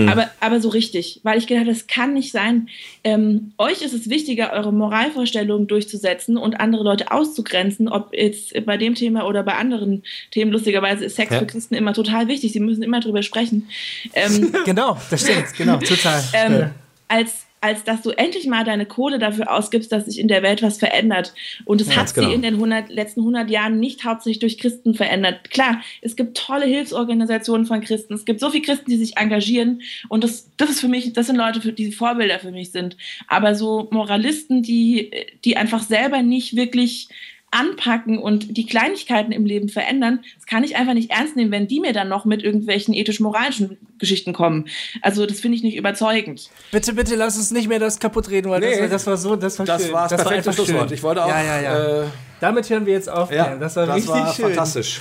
Aber, aber so richtig, weil ich gedacht habe, das kann nicht sein. Ähm, euch ist es wichtiger, eure Moralvorstellungen durchzusetzen und andere Leute auszugrenzen, ob jetzt bei dem Thema oder bei anderen Themen. Lustigerweise ist Sex Ja. für Christen immer total wichtig. Sie müssen immer drüber sprechen. Ähm, (laughs) Genau, das stimmt, genau, total. (laughs) ähm, als, als dass du endlich mal deine Kohle dafür ausgibst, dass sich in der Welt was verändert. Und es Ja, hat ganz genau. in den 100, letzten 100 Jahren nicht hauptsächlich durch Christen verändert. Klar, es gibt tolle Hilfsorganisationen von Christen. Es gibt so viele Christen, die sich engagieren. Und das, das ist für mich, das sind Leute, für, die Vorbilder für mich sind. Aber so Moralisten, die, die einfach selber nicht wirklich anpacken und die Kleinigkeiten im Leben verändern, das kann ich einfach nicht ernst nehmen, wenn die mir dann noch mit irgendwelchen ethisch-moralischen Geschichten kommen. Also das finde ich nicht überzeugend. Bitte, bitte lass uns nicht mehr das kaputt reden, weil Nee. das, war- das war so, das war Das schön. war das das perfekte einfach Schlusswort. schön. Ich wollte auch. Ja, ja, ja. Äh, Damit hören wir jetzt auf. ja, das war richtig schön. fantastisch.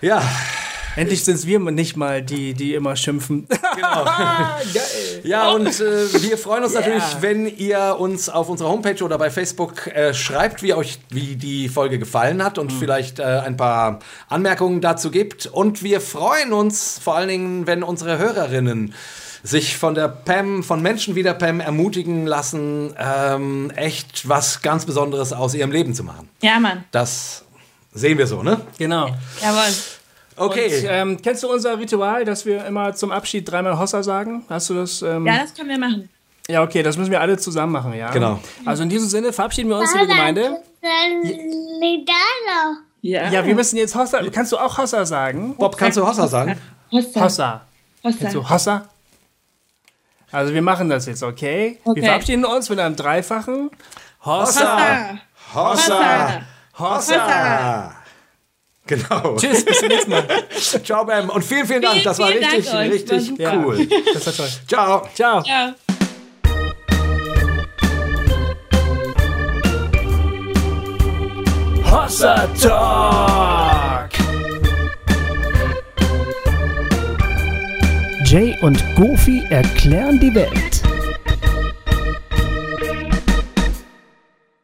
Ja, Endlich sind es wir nicht mal die, die immer schimpfen. genau. (laughs) Geil. Ja, und äh, wir freuen uns Yeah. natürlich, wenn ihr uns auf unserer Homepage oder bei Facebook äh, schreibt, wie euch wie die Folge gefallen hat und vielleicht äh, ein paar Anmerkungen dazu gibt. Und wir freuen uns vor allen Dingen, wenn unsere Hörerinnen sich von der Pam, von Menschen wie der Pam ermutigen lassen, ähm, echt was ganz Besonderes aus ihrem Leben zu machen. Ja, Mann. Das sehen wir so, ne? Genau. Jawohl. Okay. Und, ähm, kennst du unser Ritual, dass wir immer zum Abschied dreimal Hossa sagen? Hast du das? Ähm, Ja, das können wir machen. ja, okay, das müssen wir alle zusammen machen, ja. Genau. Also in diesem Sinne verabschieden wir uns, liebe Gemeinde. Ja, Ja, wir müssen jetzt Hossa. Kannst du auch Hossa sagen? Bob, kannst du Hossa sagen? Hossa. Hossa. Hossa. Kennst du Hossa? Also wir machen das jetzt, okay? Okay. Wir verabschieden uns mit einem dreifachen Hossa. Hossa. Hossa! Hossa. Hossa! Genau. Tschüss, bis zum nächsten Mal. (laughs) Ciao, Bam. Und vielen, vielen Dank. Vielen, Das war vielen richtig, Dank euch. richtig Ja. cool. Das war toll. Ciao. Ciao. Ja. Hossa Talk. Jay und Goofy erklären die Welt.